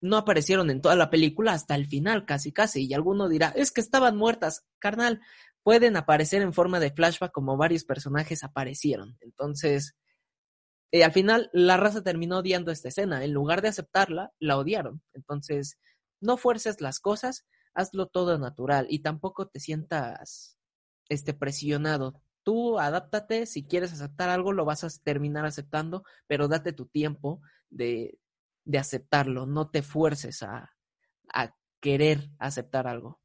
no aparecieron en toda la película hasta el final, casi casi, y alguno dirá, es que estaban muertas, carnal, pueden aparecer en forma de flashback como varios personajes aparecieron. Entonces, eh, al final la raza terminó odiando esta escena, en lugar de aceptarla, la odiaron. Entonces, no fuerces las cosas, hazlo todo natural y tampoco te sientas este presionado tú adáptate, si quieres aceptar algo, lo vas a terminar aceptando, pero date tu tiempo de de aceptarlo, no te fuerces a, a querer aceptar algo.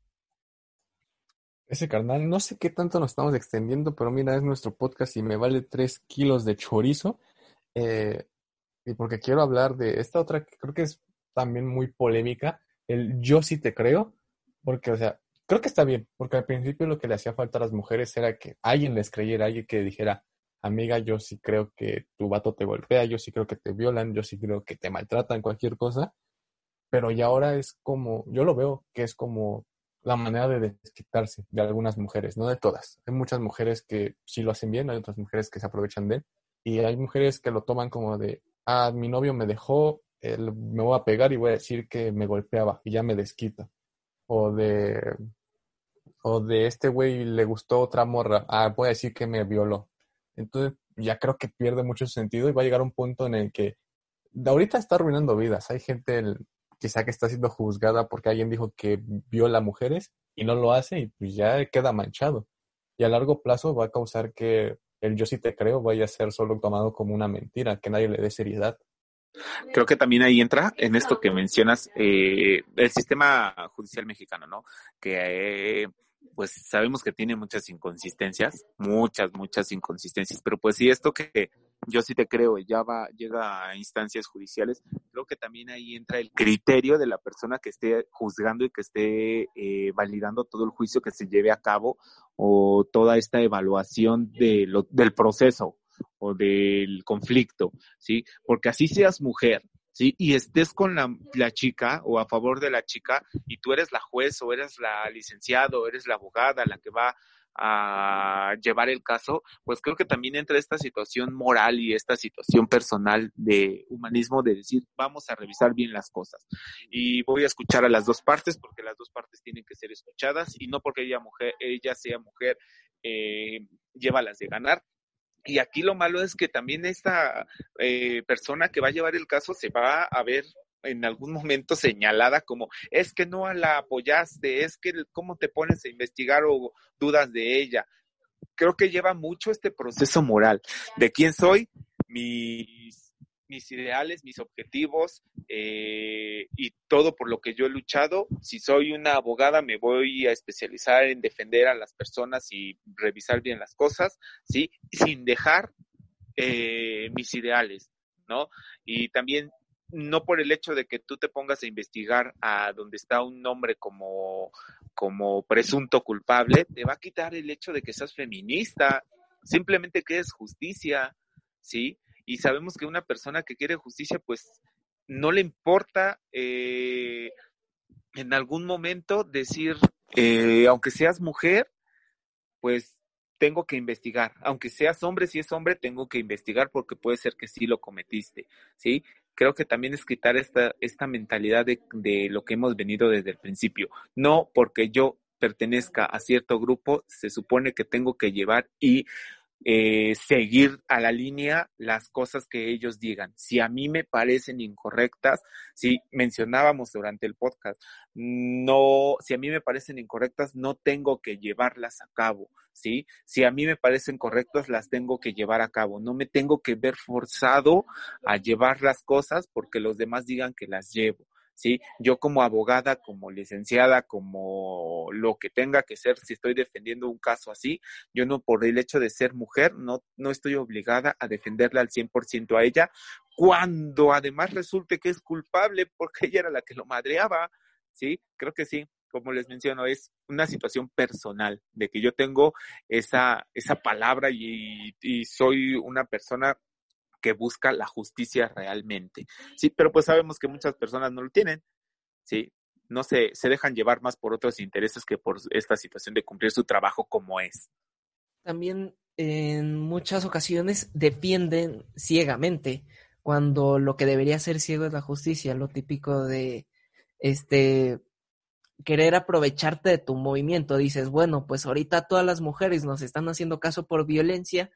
Ese carnal, no sé qué tanto nos estamos extendiendo, pero mira, es nuestro podcast y me vale tres kilos de chorizo. Eh, y porque quiero hablar de esta otra que creo que es también muy polémica, el yo sí te creo, porque, o sea, creo que está bien, porque al principio lo que le hacía falta a las mujeres era que alguien les creyera, alguien que dijera, amiga, yo sí creo que tu vato te golpea, yo sí creo que te violan, yo sí creo que te maltratan, cualquier cosa, pero ya ahora es como, yo lo veo que es como la manera de desquitarse de algunas mujeres, no de todas. Hay muchas mujeres que sí lo hacen bien, hay otras mujeres que se aprovechan de él, y hay mujeres que lo toman como de, ah, mi novio me dejó, me voy a pegar y voy a decir que me golpeaba y ya me desquita. O de, o de este güey le gustó otra morra, ah, voy a decir que me violó. Entonces ya creo que pierde mucho sentido y va a llegar un punto en el que ahorita está arruinando vidas. Hay gente quizá que está siendo juzgada porque alguien dijo que viola mujeres y no lo hace y pues ya queda manchado. Y a largo plazo va a causar que el yo sí te creo vaya a ser solo tomado como una mentira, que nadie le dé seriedad. Creo que también ahí entra en esto que mencionas eh, el sistema judicial mexicano, ¿no? Que eh, pues sabemos que tiene muchas inconsistencias, muchas, muchas inconsistencias, pero pues si esto que yo sí te creo, ya va, llega a instancias judiciales, creo que también ahí entra el criterio de la persona que esté juzgando y que esté eh, validando todo el juicio que se lleve a cabo o toda esta evaluación de lo, del proceso o del conflicto, ¿sí? Porque así seas mujer, ¿sí? Y estés con la, la, chica o a favor de la chica y tú eres la juez o eres la licenciada o eres la abogada la que va a llevar el caso, pues creo que también entra esta situación moral y esta situación personal de humanismo de decir, vamos a revisar bien las cosas. Y voy a escuchar a las dos partes porque las dos partes tienen que ser escuchadas y no porque ella, mujer, ella sea mujer, eh, lleva las de ganar, y aquí lo malo es que también esta eh, persona que va a llevar el caso se va a ver en algún momento señalada como es que no la apoyaste, es que cómo te pones a investigar o dudas de ella. Creo que lleva mucho este proceso moral de quién soy, mis mis ideales, mis objetivos eh, y todo por lo que yo he luchado. Si soy una abogada, me voy a especializar en defender a las personas y revisar bien las cosas, ¿sí? Sin dejar eh, mis ideales, ¿no? Y también no por el hecho de que tú te pongas a investigar a donde está un hombre como, como presunto culpable, te va a quitar el hecho de que seas feminista, simplemente que es justicia, ¿sí? Y sabemos que una persona que quiere justicia, pues no le importa eh, en algún momento decir, eh, aunque seas mujer, pues tengo que investigar. Aunque seas hombre, si es hombre, tengo que investigar porque puede ser que sí lo cometiste, ¿sí? Creo que también es quitar esta, esta mentalidad de, de lo que hemos venido desde el principio. No porque yo pertenezca a cierto grupo, se supone que tengo que llevar y eh, seguir a la línea las cosas que ellos digan. Si a mí me parecen incorrectas, si mencionábamos durante el podcast, no, si a mí me parecen incorrectas, no tengo que llevarlas a cabo, ¿sí? Si a mí me parecen correctas, las tengo que llevar a cabo. No me tengo que ver forzado a llevar las cosas porque los demás digan que las llevo. ¿Sí? Yo como abogada, como licenciada, como lo que tenga que ser, si estoy defendiendo un caso así, yo no por el hecho de ser mujer, no, no estoy obligada a defenderla al 100% a ella, cuando además resulte que es culpable (laughs) porque ella era la que lo madreaba, ¿sí? Creo que sí. Como les menciono, es una situación personal de que yo tengo esa, esa palabra y, y soy una persona que busca la justicia realmente. Sí, pero pues sabemos que muchas personas no lo tienen, sí, no se, se dejan llevar más por otros intereses que por esta situación de cumplir su trabajo como es. También en muchas ocasiones defienden ciegamente cuando lo que debería ser ciego es la justicia, lo típico de este querer aprovecharte de tu movimiento. Dices, bueno, pues ahorita todas las mujeres nos están haciendo caso por violencia,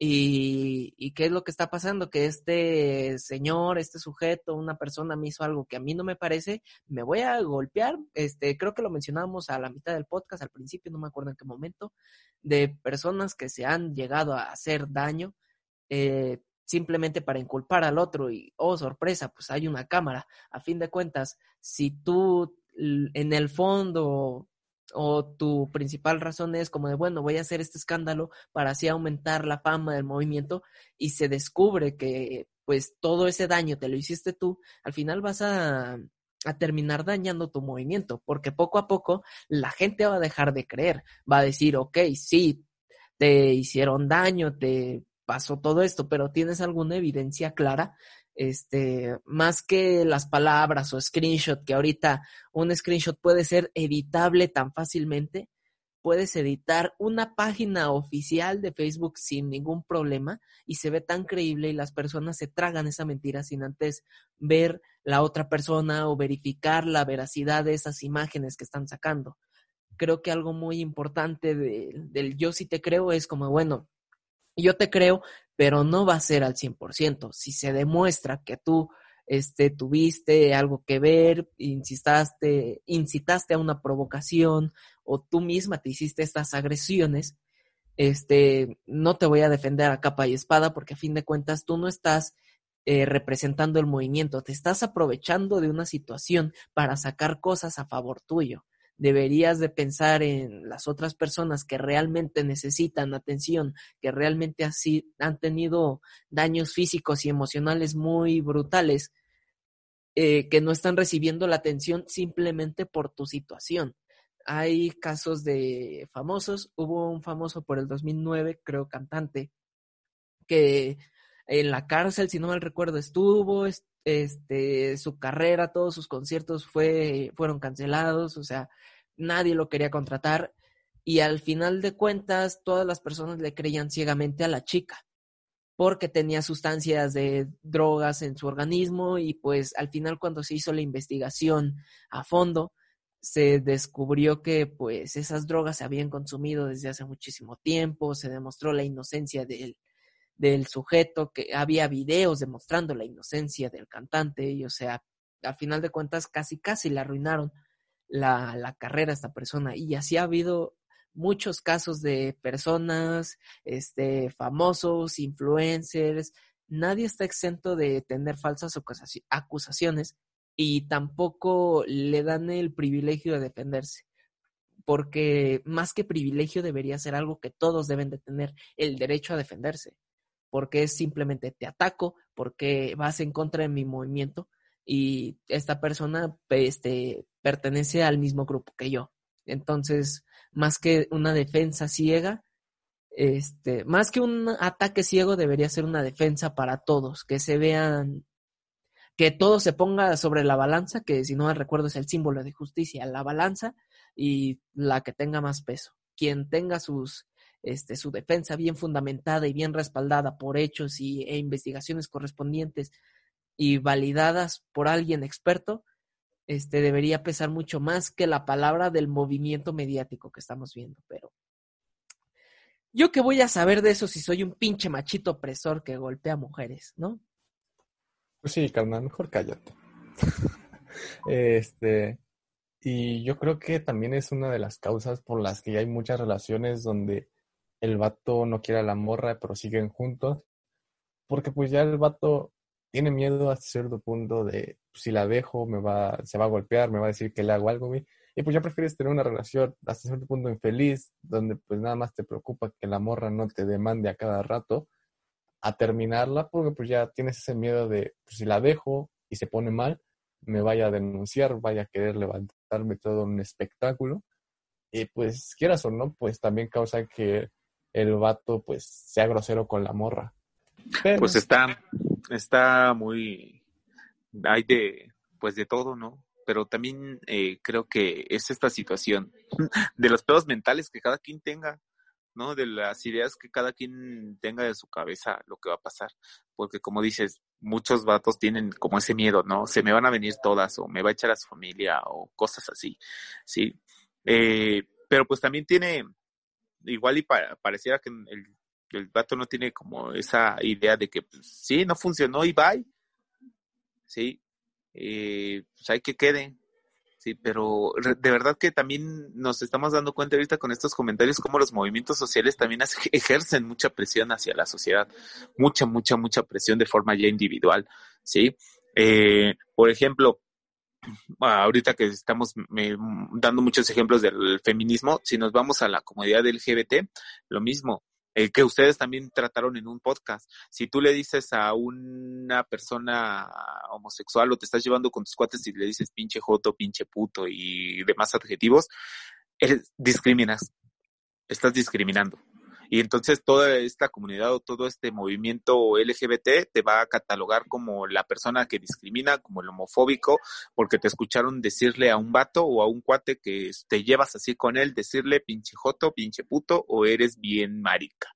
y, qué es lo que está pasando? Que este señor, este sujeto, una persona me hizo algo que a mí no me parece, me voy a golpear. Este, creo que lo mencionábamos a la mitad del podcast, al principio, no me acuerdo en qué momento, de personas que se han llegado a hacer daño. Eh, simplemente para inculpar al otro y, oh, sorpresa, pues hay una cámara. A fin de cuentas, si tú en el fondo o tu principal razón es como de, bueno, voy a hacer este escándalo para así aumentar la fama del movimiento y se descubre que pues todo ese daño te lo hiciste tú, al final vas a, a terminar dañando tu movimiento, porque poco a poco la gente va a dejar de creer, va a decir, ok, sí, te hicieron daño, te pasó todo esto, pero ¿tienes alguna evidencia clara? Este, más que las palabras o screenshot, que ahorita un screenshot puede ser editable tan fácilmente, puedes editar una página oficial de Facebook sin ningún problema y se ve tan creíble y las personas se tragan esa mentira sin antes ver la otra persona o verificar la veracidad de esas imágenes que están sacando. Creo que algo muy importante del yo sí te creo es como, bueno, yo te creo, pero no va a ser al 100%. Si se demuestra que tú este, tuviste algo que ver, incitaste, incitaste a una provocación o tú misma te hiciste estas agresiones, este, no te voy a defender a capa y espada porque a fin de cuentas tú no estás eh, representando el movimiento, te estás aprovechando de una situación para sacar cosas a favor tuyo. Deberías de pensar en las otras personas que realmente necesitan atención, que realmente han tenido daños físicos y emocionales muy brutales eh, que no están recibiendo la atención simplemente por tu situación. Hay casos de famosos, hubo un famoso por el 2009, creo cantante, que en la cárcel, si no mal recuerdo, estuvo, este, su carrera, todos sus conciertos fue, fueron cancelados, o sea, nadie lo quería contratar. Y al final de cuentas todas las personas le creían ciegamente a la chica porque tenía sustancias de drogas en su organismo y pues al final cuando se hizo la investigación a fondo se descubrió que pues esas drogas se habían consumido desde hace muchísimo tiempo, se demostró la inocencia del, del sujeto, que había videos demostrando la inocencia del cantante y o sea, al final de cuentas casi casi le arruinaron la, la carrera a esta persona y así ha habido muchos casos de personas, este, famosos, influencers, nadie está exento de tener falsas acusaciones y tampoco le dan el privilegio de defenderse. Porque más que privilegio debería ser algo que todos deben de tener, el derecho a defenderse. Porque es simplemente te ataco, porque vas en contra de mi movimiento y esta persona este, pertenece al mismo grupo que yo. Entonces, más que una defensa ciega, este, más que un ataque ciego debería ser una defensa para todos, que se vean, que todo se ponga sobre la balanza, que si no me recuerdo es el símbolo de justicia, la balanza y la que tenga más peso. Quien tenga sus, este, su defensa bien fundamentada y bien respaldada por hechos y, e investigaciones correspondientes y validadas por alguien experto, este, debería pesar mucho más que la palabra del movimiento mediático que estamos viendo, pero yo que voy a saber de eso si soy un pinche machito opresor que golpea mujeres, ¿no? Pues sí, carnal, mejor cállate. (laughs) este, y yo creo que también es una de las causas por las que hay muchas relaciones donde el vato no quiere a la morra, pero siguen juntos. Porque pues ya el vato tiene miedo hasta cierto punto de pues, si la dejo, me va, se va a golpear, me va a decir que le hago algo, güey. Y pues ya prefieres tener una relación hasta cierto punto infeliz, donde pues nada más te preocupa que la morra no te demande a cada rato, a terminarla, porque pues ya tienes ese miedo de pues, si la dejo y se pone mal, me vaya a denunciar, vaya a querer levantarme todo un espectáculo. Y pues quieras o no, pues también causa que el vato pues sea grosero con la morra. Pues está, está muy, hay de, pues de todo, ¿no? Pero también eh, creo que es esta situación (laughs) de los pedos mentales que cada quien tenga, ¿no? De las ideas que cada quien tenga de su cabeza lo que va a pasar. Porque como dices, muchos vatos tienen como ese miedo, ¿no? Se me van a venir todas o me va a echar a su familia o cosas así, ¿sí? Eh, pero pues también tiene, igual y pareciera que el, el vato no tiene como esa idea de que pues, sí, no funcionó y bye, sí, eh, pues hay que quede, Sí, pero de verdad que también nos estamos dando cuenta ahorita con estos comentarios cómo los movimientos sociales también (laughs) ejercen mucha presión hacia la sociedad, mucha, mucha, mucha presión de forma ya individual, ¿sí? Eh, por ejemplo, ahorita que estamos dando muchos ejemplos del feminismo, si nos vamos a la comunidad LGBT, lo mismo, que ustedes también trataron en un podcast. Si tú le dices a una persona homosexual o te estás llevando con tus cuates y le dices pinche joto, pinche puto y demás adjetivos, discriminas. Estás discriminando. Y entonces toda esta comunidad o todo este movimiento LGBT te va a catalogar como la persona que discrimina, como el homofóbico, porque te escucharon decirle a un vato o a un cuate que te llevas así con él, decirle pinche joto, pinche puto o eres bien marica.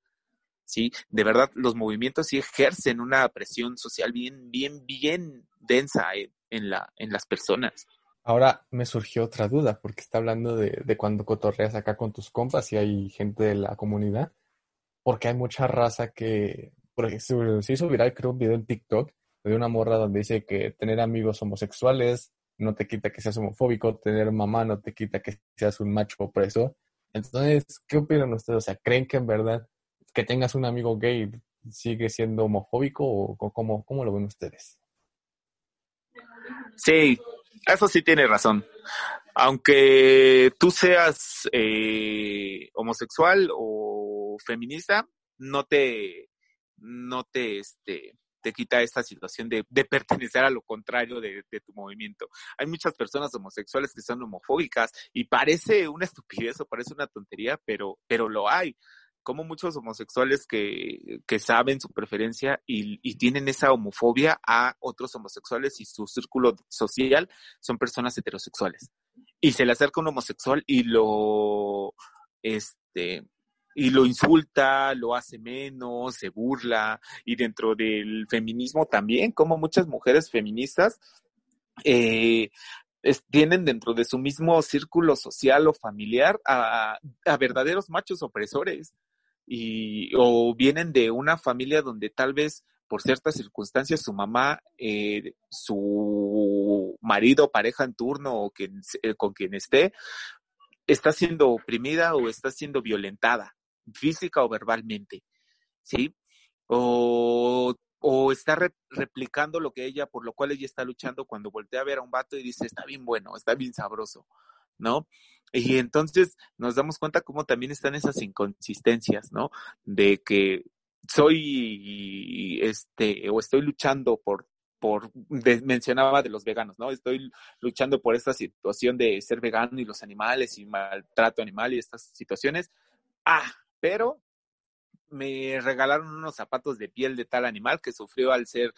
¿Sí? De verdad, los movimientos sí ejercen una presión social bien, bien, bien densa en, la, en las personas. Ahora me surgió otra duda, porque está hablando de, de, cuando cotorreas acá con tus compas y hay gente de la comunidad porque hay mucha raza que, por ejemplo, se hizo viral, creo, un video en TikTok de una morra donde dice que tener amigos homosexuales no te quita que seas homofóbico, tener mamá no te quita que seas un macho opreso. Entonces, ¿qué opinan ustedes? O sea, ¿creen que en verdad que tengas un amigo gay sigue siendo homofóbico o, cómo, cómo lo ven ustedes? Sí, eso sí tiene razón. Aunque tú seas eh, homosexual o feminista no te, no te, este, te quita esta situación de, pertenecer a lo contrario de, de, tu movimiento. Hay muchas personas homosexuales que son homofóbicas y parece una estupidez o parece una tontería, pero, pero lo hay. Como muchos homosexuales que, que saben su preferencia y, y, tienen esa homofobia a otros homosexuales y su círculo social son personas heterosexuales. Y se le acerca un homosexual y lo, este, y lo insulta, lo hace menos, se burla, y dentro del feminismo también, como muchas mujeres feministas eh, tienen dentro de su mismo círculo social o familiar a, verdaderos machos opresores, y, o vienen de una familia donde tal vez por ciertas circunstancias su mamá, eh, su marido, pareja en turno o quien, eh, con quien esté, está siendo oprimida o está siendo violentada física o verbalmente, ¿sí? O, o está replicando lo que ella, por lo cual ella está luchando cuando voltea a ver a un vato y dice, está bien bueno, está bien sabroso, ¿no? Y entonces nos damos cuenta cómo también están esas inconsistencias, ¿no? De que soy, este, o estoy luchando por, por, mencionaba de los veganos, ¿no? Estoy luchando por esta situación de ser vegano y los animales y maltrato animal y estas situaciones. Ah, pero me regalaron unos zapatos de piel de tal animal que sufrió al ser,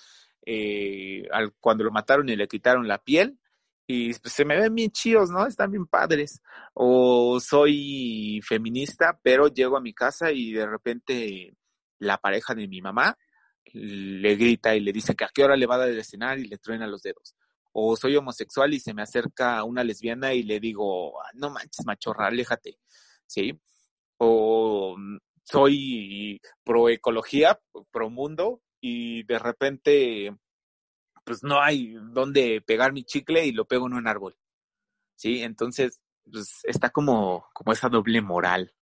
eh, al, cuando lo mataron y le quitaron la piel. Y pues, se me ven bien chidos, ¿no? Están bien padres. O soy feminista, pero llego a mi casa y de repente la pareja de mi mamá le grita y le dice que a qué hora le va a dar y le truena los dedos. O soy homosexual y se me acerca una lesbiana y le digo, ah, no manches, machorra, aléjate. ¿Sí? O mm, soy pro ecología, pro mundo y de repente pues no hay dónde pegar mi chicle y lo pego en un árbol. ¿Sí? Entonces, pues está como, como esa doble moral,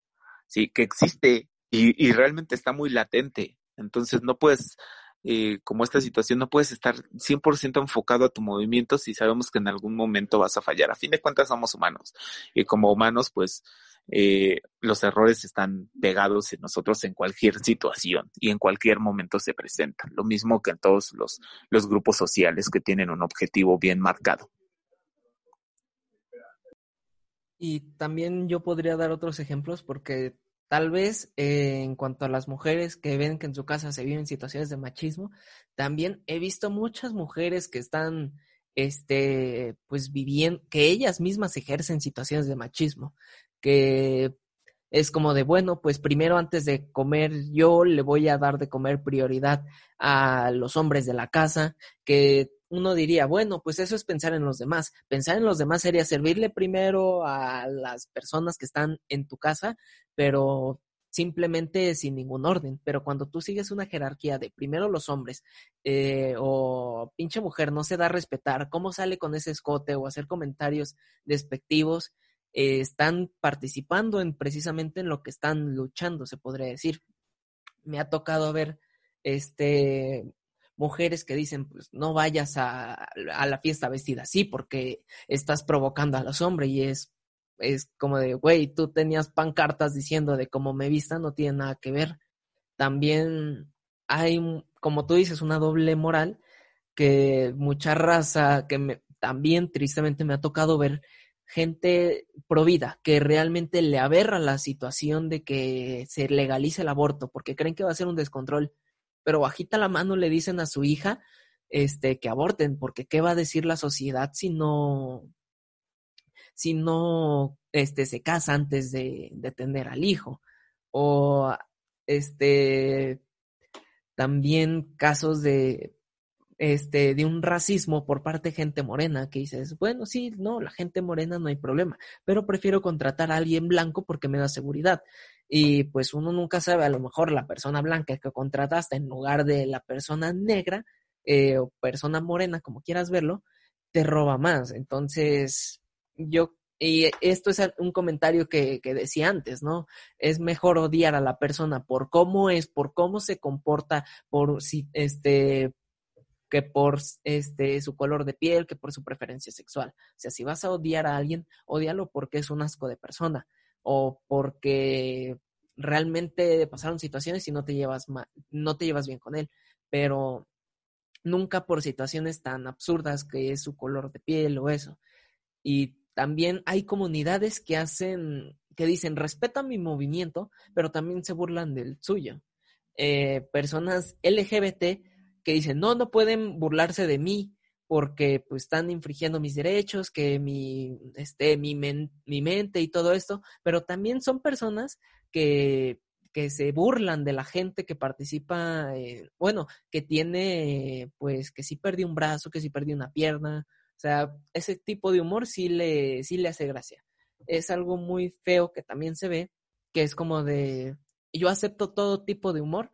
¿sí? Que existe y, y realmente está muy latente. Entonces no puedes, eh, como esta situación, no puedes estar 100% enfocado a tu movimiento si sabemos que en algún momento vas a fallar. A fin de cuentas somos humanos y como humanos pues eh, los errores están pegados en nosotros en cualquier situación y en cualquier momento se presentan. Lo mismo que en todos los, los grupos sociales que tienen un objetivo bien marcado. Y también yo podría dar otros ejemplos porque tal vez eh, en cuanto a las mujeres que ven que en su casa se viven situaciones de machismo, también he visto muchas mujeres que están este, pues viviendo, que ellas mismas ejercen situaciones de machismo, que es como de, bueno, pues primero antes de comer yo le voy a dar de comer prioridad a los hombres de la casa, que uno diría, bueno, pues eso es pensar en los demás. Pensar en los demás sería servirle primero a las personas que están en tu casa, pero simplemente sin ningún orden. Pero cuando tú sigues una jerarquía de primero los hombres eh, o pinche mujer no se da a respetar, cómo sale con ese escote o hacer comentarios despectivos, eh, están participando en precisamente en lo que están luchando, se podría decir. Me ha tocado ver este mujeres que dicen, pues no vayas a, a la fiesta vestida así porque estás provocando a los hombres y es es como de, güey, tú tenías pancartas diciendo de cómo me vista, no tiene nada que ver. También hay, como tú dices, una doble moral que mucha raza, que me, también tristemente me ha tocado ver gente provida que realmente le aberra la situación de que se legalice el aborto porque creen que va a ser un descontrol, pero bajita la mano le dicen a su hija este que aborten porque qué va a decir la sociedad si no si no este, se casa antes de, de tener al hijo. O este también casos de este de un racismo por parte de gente morena que dices, bueno, sí, no, la gente morena no hay problema, pero prefiero contratar a alguien blanco porque me da seguridad. Y pues uno nunca sabe, a lo mejor la persona blanca que contrataste en lugar de la persona negra eh, o persona morena, como quieras verlo, te roba más. Entonces, yo, y esto es un comentario que, que, decía antes, ¿no? Es mejor odiar a la persona por cómo es, por cómo se comporta, por si, este, que por este su color de piel, que por su preferencia sexual. O sea, si vas a odiar a alguien, odialo porque es un asco de persona o porque realmente pasaron situaciones y no te llevas no te llevas bien con él, pero nunca por situaciones tan absurdas que es su color de piel o eso. Y también hay comunidades que hacen, que dicen, respeta mi movimiento, pero también se burlan del suyo. Eh, personas LGBT que dicen, no, no pueden burlarse de mí porque pues están infringiendo mis derechos, que mi, este, mi, mi mente y todo esto, pero también son personas que, que se burlan de la gente que participa, eh, bueno, que tiene, pues, que sí perdió un brazo, que sí perdió una pierna, o sea, ese tipo de humor sí le, sí le hace gracia. Es algo muy feo que también se ve, que es como de, yo acepto todo tipo de humor,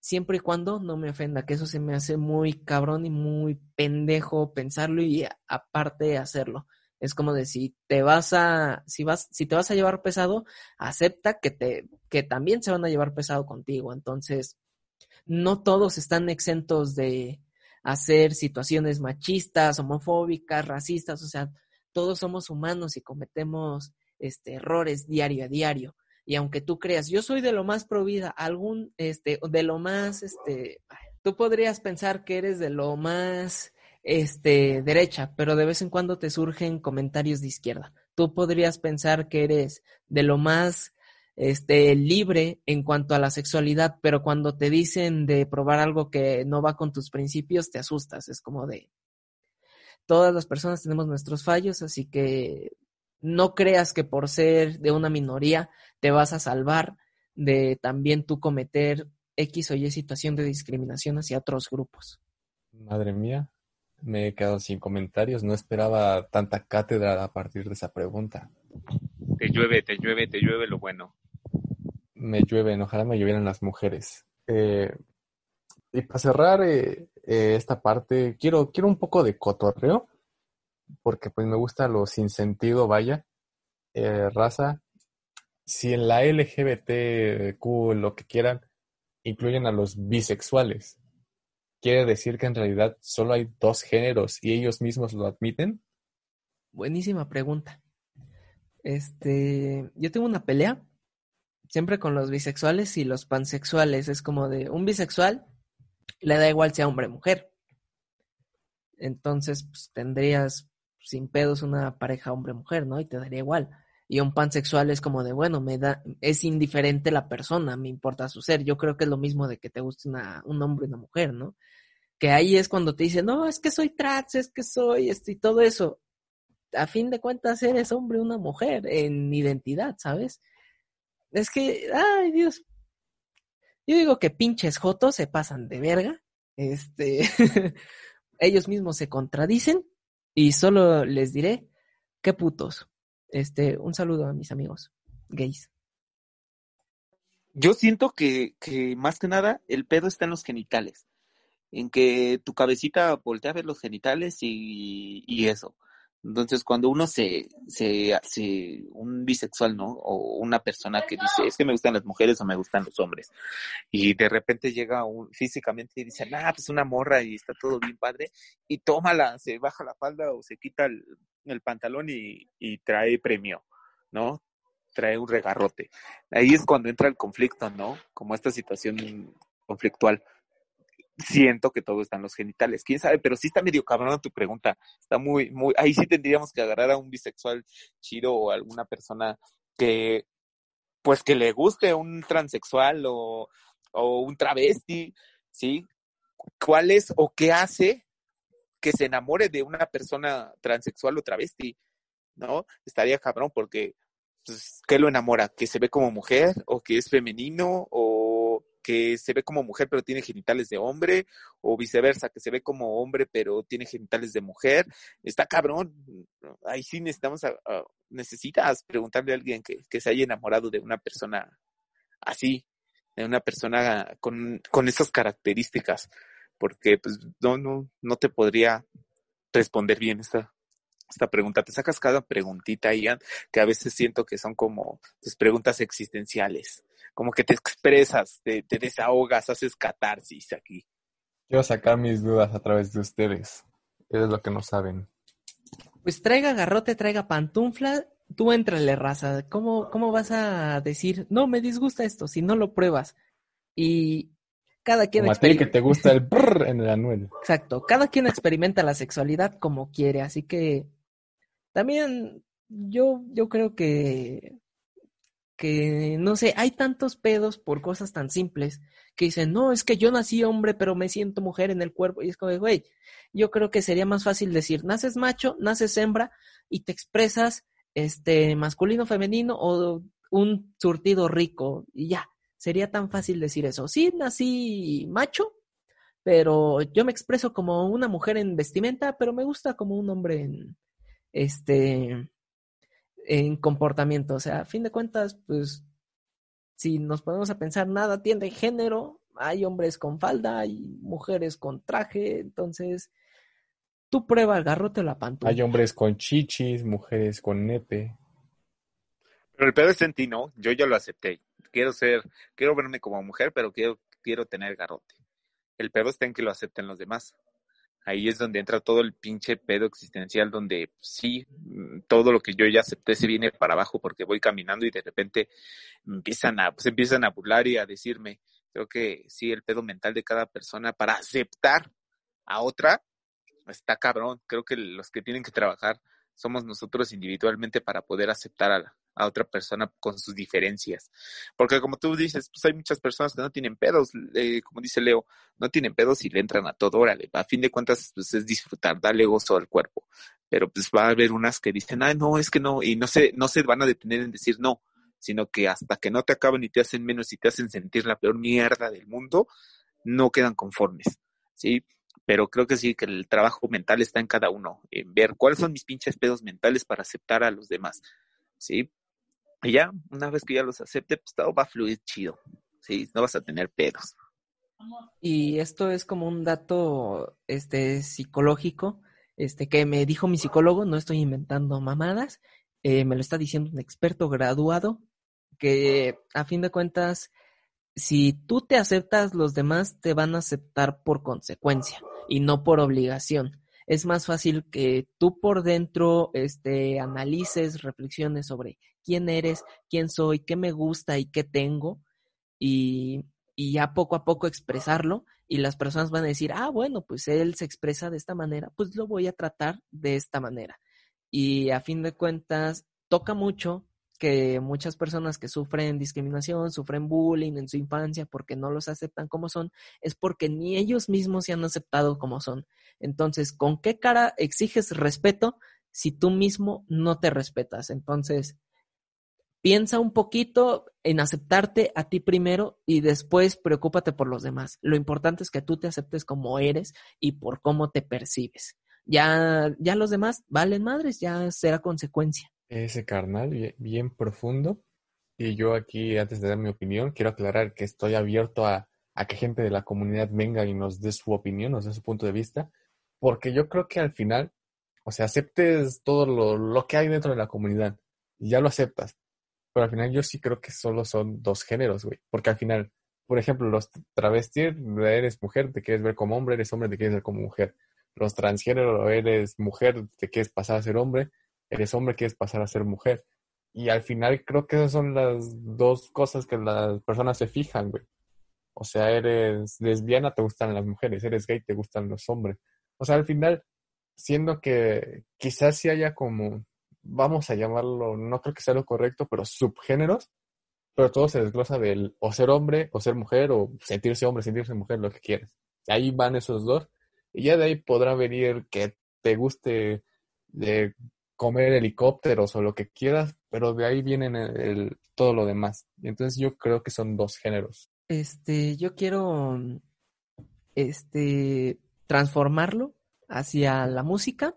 siempre y cuando no me ofenda, que eso se me hace muy cabrón y muy pendejo pensarlo y aparte hacerlo. Es como de si te vas a, si vas, si te vas a llevar pesado, acepta que te, que también se van a llevar pesado contigo. Entonces, no todos están exentos de, hacer situaciones machistas, homofóbicas, racistas, o sea, todos somos humanos y cometemos este, errores diario a diario. Y aunque tú creas, yo soy de lo más provida, algún, este, de lo más, este, tú podrías pensar que eres de lo más, este, derecha, pero de vez en cuando te surgen comentarios de izquierda. Tú podrías pensar que eres de lo más este, libre en cuanto a la sexualidad, pero cuando te dicen de probar algo que no va con tus principios, te asustas. Es como de, todas las personas tenemos nuestros fallos, así que no creas que por ser de una minoría te vas a salvar de también tú cometer X o Y situación de discriminación hacia otros grupos. Madre mía, me he quedado sin comentarios, no esperaba tanta cátedra a partir de esa pregunta. Te llueve, te llueve, te llueve lo bueno me llueven, ojalá me llovieran las mujeres. Eh, y para cerrar eh, eh, esta parte, quiero, quiero un poco de cotorreo, porque pues me gusta lo sin sentido, vaya, raza. Si en la LGBTQ, lo que quieran, incluyen a los bisexuales, ¿quiere decir que en realidad solo hay dos géneros y ellos mismos lo admiten? Buenísima pregunta. Este, yo tengo una pelea siempre con los bisexuales y los pansexuales. Es como de un bisexual le da igual sea hombre o mujer. Entonces, pues, tendrías sin pedos una pareja hombre-mujer, ¿no? Y te daría igual. Y un pansexual es como de, bueno, me da, es indiferente la persona, me importa su ser. Yo creo que es lo mismo de que te guste una, un hombre y una mujer, ¿no? Que ahí es cuando te dicen, no, es que soy trans, es que soy esto y todo eso. A fin de cuentas, eres hombre o una mujer en identidad, ¿sabes? Es que, ay Dios. Yo digo que pinches jotos se pasan de verga. Este, (laughs) ellos mismos se contradicen y solo les diré, qué putos. Este, un saludo a mis amigos gays. yo siento que, que más que nada el pedo está en los genitales, en que tu cabecita voltea a ver los genitales y, y eso. Entonces, cuando uno se, se hace un bisexual, ¿no? O una persona que dice, es que me gustan las mujeres o me gustan los hombres, y de repente llega un, físicamente y dice, ah, pues una morra y está todo bien padre, y tómala, se baja la falda o se quita el, el pantalón y, y trae premio, ¿no? Trae un regarrote. Ahí es cuando entra el conflicto, ¿no? Como esta situación conflictual siento que todo está en los genitales. Quién sabe, pero sí está medio cabrón tu pregunta. Está muy, muy. Ahí sí tendríamos que agarrar a un bisexual chido o alguna persona que, pues, que le guste un transexual o, o un travesti, ¿sí? ¿Cuál es o qué hace que se enamore de una persona transexual o travesti? ¿No? Estaría cabrón porque, pues, ¿qué lo enamora? ¿Que se ve como mujer o que es femenino o que se ve como mujer pero tiene genitales de hombre, o viceversa, que se ve como hombre pero tiene genitales de mujer. Está cabrón. Ahí sí necesitamos, necesitas preguntarle a alguien que, que, se haya enamorado de una persona así, de una persona con, con esas características, porque pues no, no, no te podría responder bien esta, esta pregunta. Te sacas cada preguntita, Ian, que a veces siento que son como tus preguntas existenciales como que te expresas, te, te desahogas, haces catarsis aquí. Quiero sacar mis dudas a través de ustedes. Es lo que no saben. Pues traiga garrote, traiga pantufla, tú entrale, raza. ¿Cómo, ¿Cómo vas a decir, no, me disgusta esto, si no lo pruebas? Y cada quien... Como a ti que te gusta el brrr en el anuel. Exacto, cada quien experimenta la sexualidad como quiere, así que también yo, yo creo que que, no sé, hay tantos pedos por cosas tan simples que dicen, no, es que yo nací hombre, pero me siento mujer en el cuerpo. Y es como, güey, yo creo que sería más fácil decir, naces macho, naces hembra y te expresas este masculino, femenino o un surtido rico y ya. Sería tan fácil decir eso. Sí, nací macho, pero yo me expreso como una mujer en vestimenta, pero me gusta como un hombre en este en comportamiento. O sea, a fin de cuentas, pues, si nos ponemos a pensar, nada tiene género, hay hombres con falda, hay mujeres con traje, entonces, tú prueba el garrote o la pantalla. Hay hombres con chichis, mujeres con nepe. Pero el pedo es en ti, ¿no? Yo ya lo acepté. Quiero ser, quiero verme como mujer, pero quiero, quiero tener garrote. El pedo está en que lo acepten los demás ahí es donde entra todo el pinche pedo existencial, donde sí, mm, todo lo que yo ya acepté se viene para abajo porque voy caminando y de repente empiezan a, pues empiezan a burlar y a decirme, creo que sí, el pedo mental de cada persona para aceptar a otra está cabrón. Creo que los que tienen que trabajar somos nosotros individualmente para poder aceptar a, a, otra persona con sus diferencias. Porque como tú dices, pues hay muchas personas que no tienen pedos, eh, como dice Leo, no tienen pedos y le entran a todo, órale, a fin de cuentas pues es disfrutar, darle gozo al cuerpo. Pero pues va a haber unas que dicen, ay, no, es que no, y no se, no se van a detener en decir no, sino que hasta que no te acaban y te hacen menos y te hacen sentir la peor mierda del mundo, no quedan conformes, ¿sí? pero creo que sí, que el trabajo mental está en cada uno, en ver cuáles son mis pinches pedos mentales para aceptar a los demás, ¿sí? Y ya, una vez que ya los acepte, pues todo va a fluir chido, ¿sí? No vas a tener pedos. Y esto es como un dato este, psicológico, este, que me dijo mi psicólogo, no estoy inventando mamadas, eh, me lo está diciendo un experto graduado, que a fin de cuentas, si tú te aceptas, los demás te van a aceptar por consecuencia y no por obligación. Es más fácil que tú por dentro este, analices, reflexiones sobre quién eres, quién soy, qué me gusta y qué tengo, y, y ya poco a poco expresarlo, y las personas van a decir, ah, bueno, pues él se expresa de esta manera, pues lo voy a tratar de esta manera. Y a fin de cuentas, toca mucho que muchas personas que sufren discriminación, sufren bullying en su infancia porque no los aceptan como son, es porque ni ellos mismos se han aceptado como son. Entonces, ¿con qué cara exiges respeto si tú mismo no te respetas? Entonces, piensa un poquito en aceptarte a ti primero y después preocúpate por los demás. Lo importante es que tú te aceptes como eres y por cómo te percibes. Ya, ya los demás valen madres, ya será consecuencia ese carnal bien profundo. Y yo aquí, antes de dar mi opinión, quiero aclarar que estoy abierto a, a que gente de la comunidad venga y nos dé su opinión, nos dé su punto de vista, porque yo creo que al final, o sea, aceptes todo lo, lo que hay dentro de la comunidad y ya lo aceptas. Pero al final yo sí creo que solo son dos géneros, güey. Porque al final, por ejemplo, los travestis, eres mujer, te quieres ver como hombre, eres hombre, te quieres ver como mujer. Los transgénero, eres mujer, te quieres pasar a ser hombre, eres hombre, quieres pasar a ser mujer. Y al final creo que esas son las dos cosas que las personas se fijan, güey. O sea, eres lesbiana, te gustan las mujeres, eres gay, te gustan los hombres. O sea, al final, siendo que quizás sí haya como, vamos a llamarlo, no creo que sea lo correcto, pero subgéneros, pero todo se desglosa del o ser hombre, o ser mujer, o sentirse hombre, sentirse mujer, lo que quieras. Ahí van esos dos. Y ya de ahí podrá venir que te guste de comer helicópteros o lo que quieras, pero de ahí viene el, todo lo demás. Entonces yo creo que son dos géneros. Este, yo quiero este transformarlo hacia la música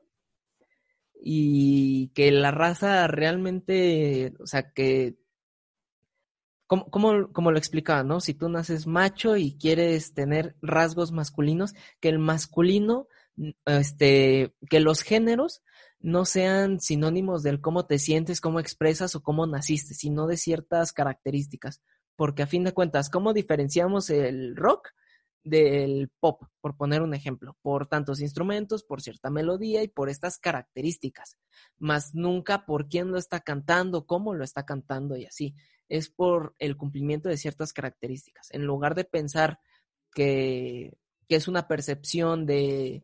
y que la raza realmente, o sea, que como, lo explicaba, ¿no? Si tú naces macho y quieres tener rasgos masculinos, que el masculino, este, que los géneros no sean sinónimos del cómo te sientes, cómo expresas o cómo naciste, sino de ciertas características. Porque a fin de cuentas, ¿cómo diferenciamos el rock del pop, por poner un ejemplo? Por tantos instrumentos, por cierta melodía y por estas características. Más nunca por quién lo está cantando, cómo lo está cantando y así es por el cumplimiento de ciertas características. En lugar de pensar que, que es una percepción de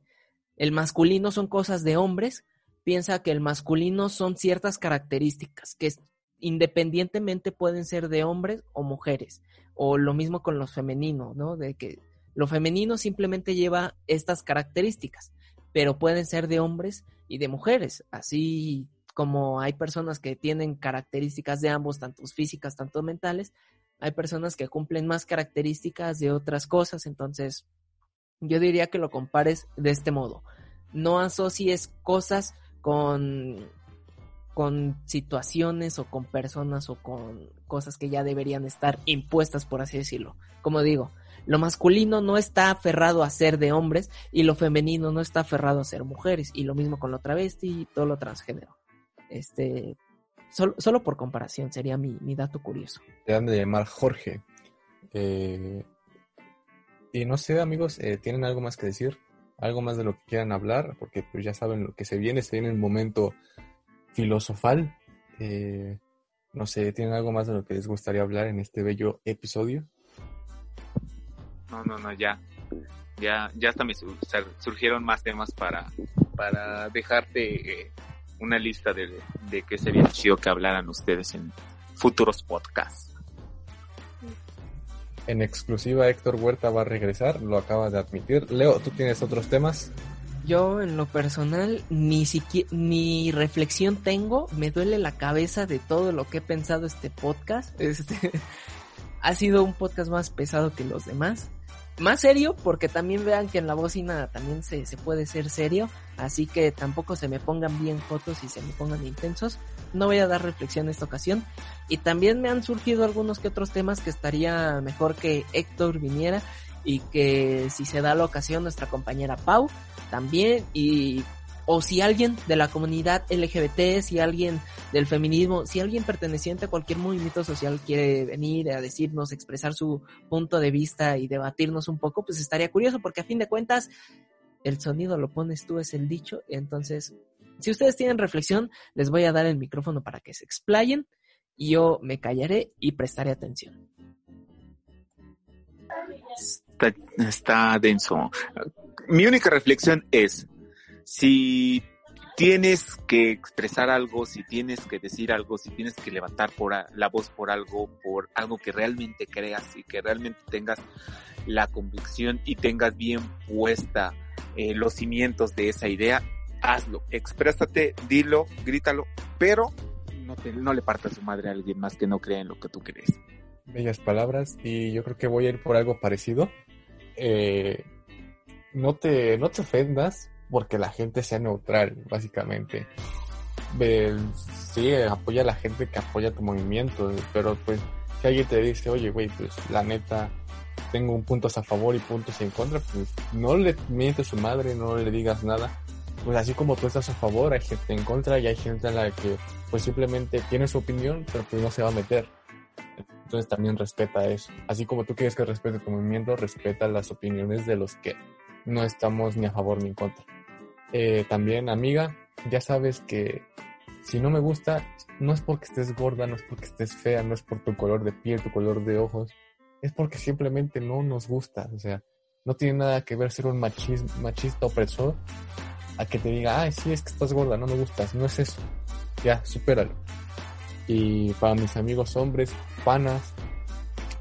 el masculino son cosas de hombres, piensa que el masculino son ciertas características que independientemente pueden ser de hombres o mujeres. O lo mismo con los femeninos, ¿no? De que lo femenino simplemente lleva estas características, pero pueden ser de hombres y de mujeres. Así como hay personas que tienen características de ambos, tanto físicas, tanto mentales, hay personas que cumplen más características de otras cosas, entonces yo diría que lo compares de este modo. No asocies cosas con, con situaciones o con personas o con cosas que ya deberían estar impuestas, por así decirlo. Como digo, lo masculino no está aferrado a ser de hombres y lo femenino no está aferrado a ser mujeres. Y lo mismo con lo travesti y todo lo transgénero. Este, solo, solo por comparación sería mi, mi dato curioso. Te han de llamar Jorge. Eh, y no sé, amigos, eh, ¿tienen algo más que decir? ¿Algo más de lo que quieran hablar? Porque pues ya saben lo que se viene, se viene el momento filosofal. Eh, no sé, ¿tienen algo más de lo que les gustaría hablar en este bello episodio? No, no, no, ya. Ya, ya hasta me surgieron más temas para, para dejarte eh, una lista de, de qué sería chido que hablaran ustedes en futuros podcasts. En exclusiva, Héctor Huerta va a regresar, lo acaba de admitir. Leo, ¿tú tienes otros temas? Yo, en lo personal, ni siquiera, ni reflexión tengo. Me duele la cabeza de todo lo que he pensado este podcast. Este, (laughs) ha sido un podcast más pesado que los demás más serio, porque también vean que en la bocina también se, se puede ser serio, así que tampoco se me pongan bien fotos y se me pongan intensos. No voy a dar reflexión en esta ocasión. Y también me han surgido algunos que otros temas que estaría mejor que Héctor viniera y que si se da la ocasión nuestra compañera Pau también y o si alguien de la comunidad LGBT, si alguien del feminismo, si alguien perteneciente a cualquier movimiento social quiere venir a decirnos, expresar su punto de vista y debatirnos un poco, pues estaría curioso porque a fin de cuentas el sonido lo pones tú, es el dicho, entonces si ustedes tienen reflexión, les voy a dar el micrófono para que se explayen y yo me callaré y prestaré atención. Está, está denso. Mi única reflexión es, si tienes que expresar algo, si tienes que decir algo, si tienes que levantar por la voz por algo, por algo que realmente creas y que realmente tengas la convicción y tengas bien puesta eh, los cimientos de esa idea, hazlo, exprésate, dilo, grítalo, pero no, te, no le partas su madre a alguien más que no crea en lo que tú crees. Bellas palabras y yo creo que voy a ir por algo parecido. Eh, no te, no te ofendas porque la gente sea neutral, básicamente. eh, sí, apoya a la gente que apoya tu movimiento, pero pues si alguien te dice, oye, güey, pues la neta, tengo un puntos a favor y puntos en contra, pues no le mientes a su madre, no le digas nada. Pues así como tú estás a favor, hay gente en contra y hay gente a la que pues simplemente tiene su opinión, pero pues no se va a meter. Entonces también respeta eso. Así como tú quieres que respete tu movimiento, respeta las opiniones de los que no estamos ni a favor ni en contra. Eh, también, amiga, ya sabes que si no me gusta, no es porque estés gorda, no es porque estés fea, no es por tu color de piel, tu color de ojos, es porque simplemente no nos gusta. O sea, no tiene nada que ver ser un machista opresor a que te diga, ay, sí, es que estás gorda, no me gustas. No es eso. Ya, supéralo. Y para mis amigos hombres, panas,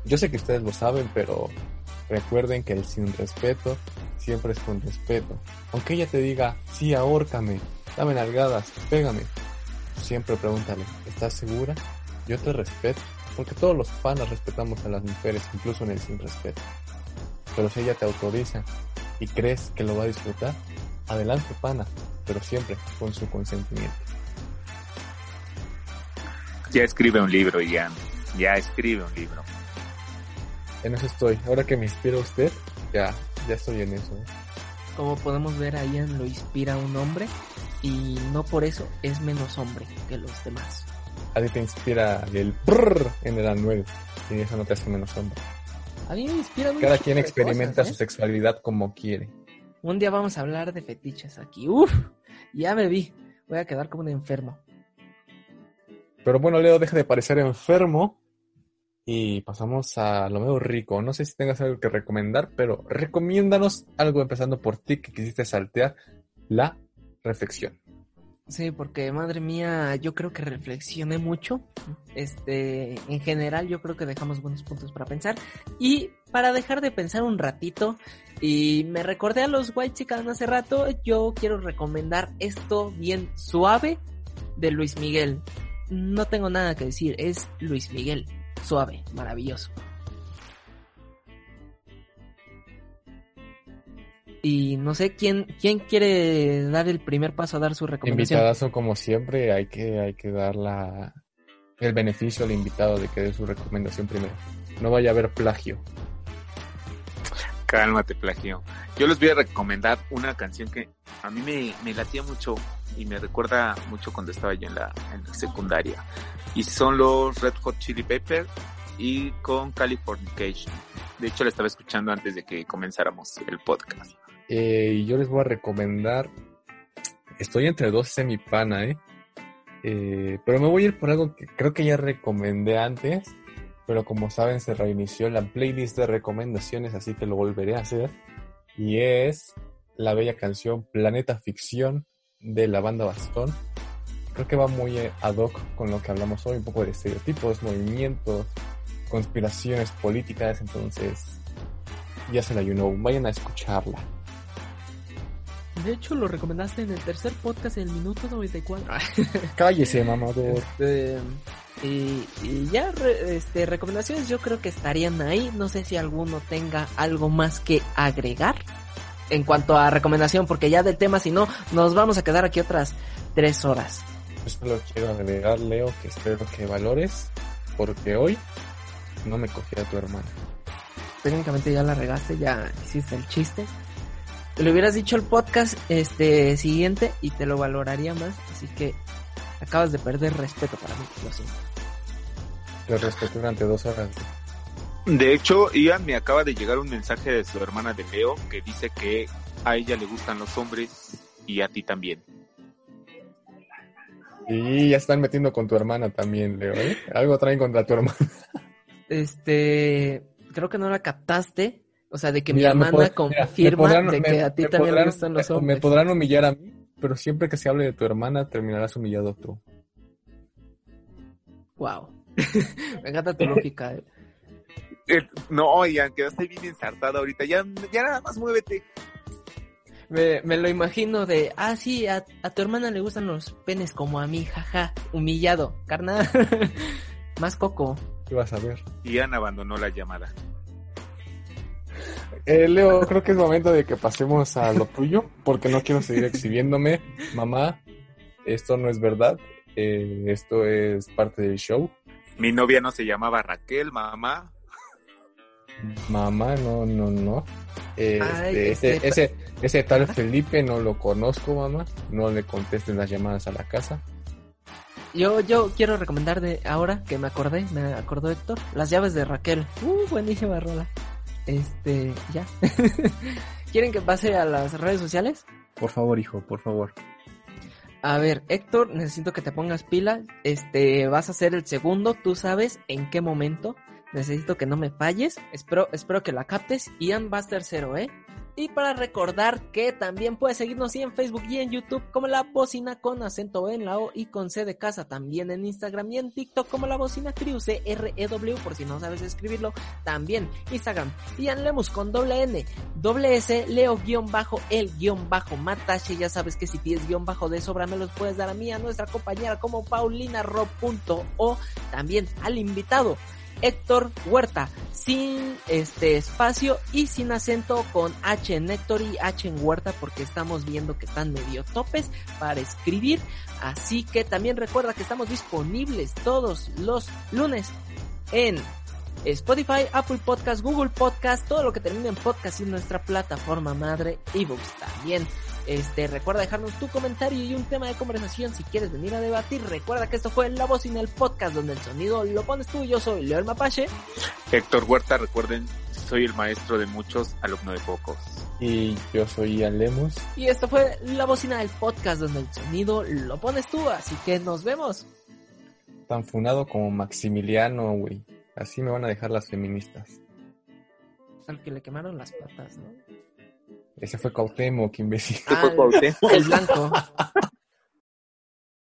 yo sé que ustedes lo saben, pero recuerden que el sin respeto siempre es con respeto. Aunque ella te diga, sí, ahórcame, dame nalgadas, pégame, siempre pregúntale, ¿estás segura? Yo te respeto, porque todos los panas respetamos a las mujeres, incluso en el sin respeto. Pero si ella te autoriza y crees que lo va a disfrutar, adelante pana, pero siempre con su consentimiento. Ya escribe un libro, Ian. Ya escribe un libro. En eso estoy. Ahora que me inspira usted, ya, ya estoy en eso. ¿eh? Como podemos ver, a Ian lo inspira un hombre y no por eso es menos hombre que los demás. A ti te inspira el brrr en el anuel y eso no te hace menos hombre. A mí me inspira Cada quien experimenta su ¿eh? sexualidad como quiere. Un día vamos a hablar de fetiches aquí. Uf, ya me vi. Voy a quedar como un enfermo. Pero bueno, Leo, deja de parecer enfermo. Y pasamos a lo menos rico. No sé si tengas algo que recomendar, pero recomiéndanos algo empezando por ti que quisiste saltear la reflexión. Sí, porque madre mía, yo creo que reflexioné mucho. Este, en general, yo creo que dejamos buenos puntos para pensar. Y para dejar de pensar un ratito, y me recordé a los White Chicken hace rato, yo quiero recomendar esto bien suave de Luis Miguel. No tengo nada que decir, es Luis Miguel. Suave, maravilloso. Y no sé quién quién quiere dar el primer paso a dar su recomendación. Invitadazo como siempre, hay que hay que dar la, el beneficio al invitado de que dé su recomendación primero. No vaya a haber plagio. Cálmate, plagio. Yo les voy a recomendar una canción que a mí me, me latía mucho y me recuerda mucho cuando estaba yo en la, en la secundaria. Y son los Red Hot Chili Peppers y con Californication. De hecho, la estaba escuchando antes de que comenzáramos el podcast. Eh, yo les voy a recomendar. Estoy entre dos semipana, ¿eh? ¿eh? Pero me voy a ir por algo que creo que ya recomendé antes. Pero como saben, se reinició la playlist de recomendaciones, así que lo volveré a hacer. Y es la bella canción Planeta Ficción de la banda Bastón. Creo que va muy eh, ad hoc con lo que hablamos hoy, un poco de estereotipos, movimientos, conspiraciones políticas. Entonces, ya se la you know, vayan a escucharla. De hecho, lo recomendaste en el tercer podcast en el minuto 94. Cállese, mamador. Este, y, ya, este, recomendaciones yo creo que estarían ahí. No sé si alguno tenga algo más que agregar en cuanto a recomendación, porque ya del tema, si no, nos vamos a quedar aquí otras tres horas. Yo solo quiero agregar, Leo, que espero que valores, porque hoy no me cogí a tu hermano. Técnicamente ya la regaste, ya hiciste el chiste le hubieras dicho el podcast este siguiente y te lo valoraría más. Así que acabas de perder respeto para mí, lo siento. Lo respeto durante dos horas. De hecho, Ian me acaba de llegar un mensaje de su hermana de Leo que dice que a ella le gustan los hombres y a ti también. Y ya están metiendo con tu hermana también, Leo. ¿eh? Algo traen contra tu hermana. Este, creo que no la captaste, o sea, de que mi hermana confirma de que a ti también le gustan los hombres. Me podrán humillar a mí, pero siempre que se hable de tu hermana terminarás humillado tú. Wow. (laughs) me encanta tu lógica. Eh. Eh, no, Ian, quedaste bien ensartada ahorita. Ya, ya nada más muévete. Me, me, lo imagino de, ah, sí, a, a, tu hermana le gustan los penes como a mí, jaja, humillado, carnal. (laughs) Más coco. ¿Qué vas a ver? Ian abandonó la llamada. Eh, Leo, creo que es momento de que pasemos a lo tuyo, porque no quiero seguir exhibiéndome. Mamá, esto no es verdad, eh, esto es parte del show. Mi novia no se llamaba Raquel, mamá. Mamá, no, no, no. Este, Ay, ese, este- ese, ese tal Felipe no lo conozco, mamá. No le contesten las llamadas a la casa. Yo, yo quiero recomendar de ahora que me acordé, me acordó Héctor, las llaves de Raquel. Uh, buenísima rola. Este, ya. (laughs) ¿Quieren que pase a las redes sociales? Por favor, hijo, por favor. A ver, Héctor, necesito que te pongas pila. Este, vas a ser el segundo, tú sabes en qué momento. Necesito que no me falles. Espero, espero que la captes. Ian vas tercero, ¿eh? Y para recordar que también puedes seguirnos y en Facebook y en YouTube como La Bocina con acento en la O y con C de casa. También en Instagram y en TikTok como La Bocina Crew, C-R-E-W por si no sabes escribirlo. También Instagram. Ian Lemus con doble N, doble S, Leo guion bajo, el guion bajo, Matache. Ya sabes que si tienes guion bajo de sobra me los puedes dar a mí, a nuestra compañera como Paulina Ro. punto O. También al invitado. Héctor Huerta, sin este espacio y sin acento con H en Héctor y H en Huerta porque estamos viendo que están medio topes para escribir. Así que también recuerda que estamos disponibles todos los lunes en Spotify, Apple Podcast, Google Podcast, todo lo que termine en podcast y nuestra plataforma madre ebooks también. Este, recuerda dejarnos tu comentario y un tema de conversación si quieres venir a debatir. Recuerda que esto fue La Voz en el Podcast donde el sonido lo pones tú. Yo soy Leo el Mapache. Héctor Huerta, recuerden, soy el maestro de muchos, alumno de pocos. Y yo soy Ian Lemus. Y esto fue La Bocina del Podcast donde el sonido lo pones tú. Así que nos vemos. Tan funado como Maximiliano, güey. Así me van a dejar las feministas. Al que le quemaron las patas, ¿no? Ese fue Cautemo, que imbécil. Ah, fue Cuauhtémoc. el blanco. (laughs)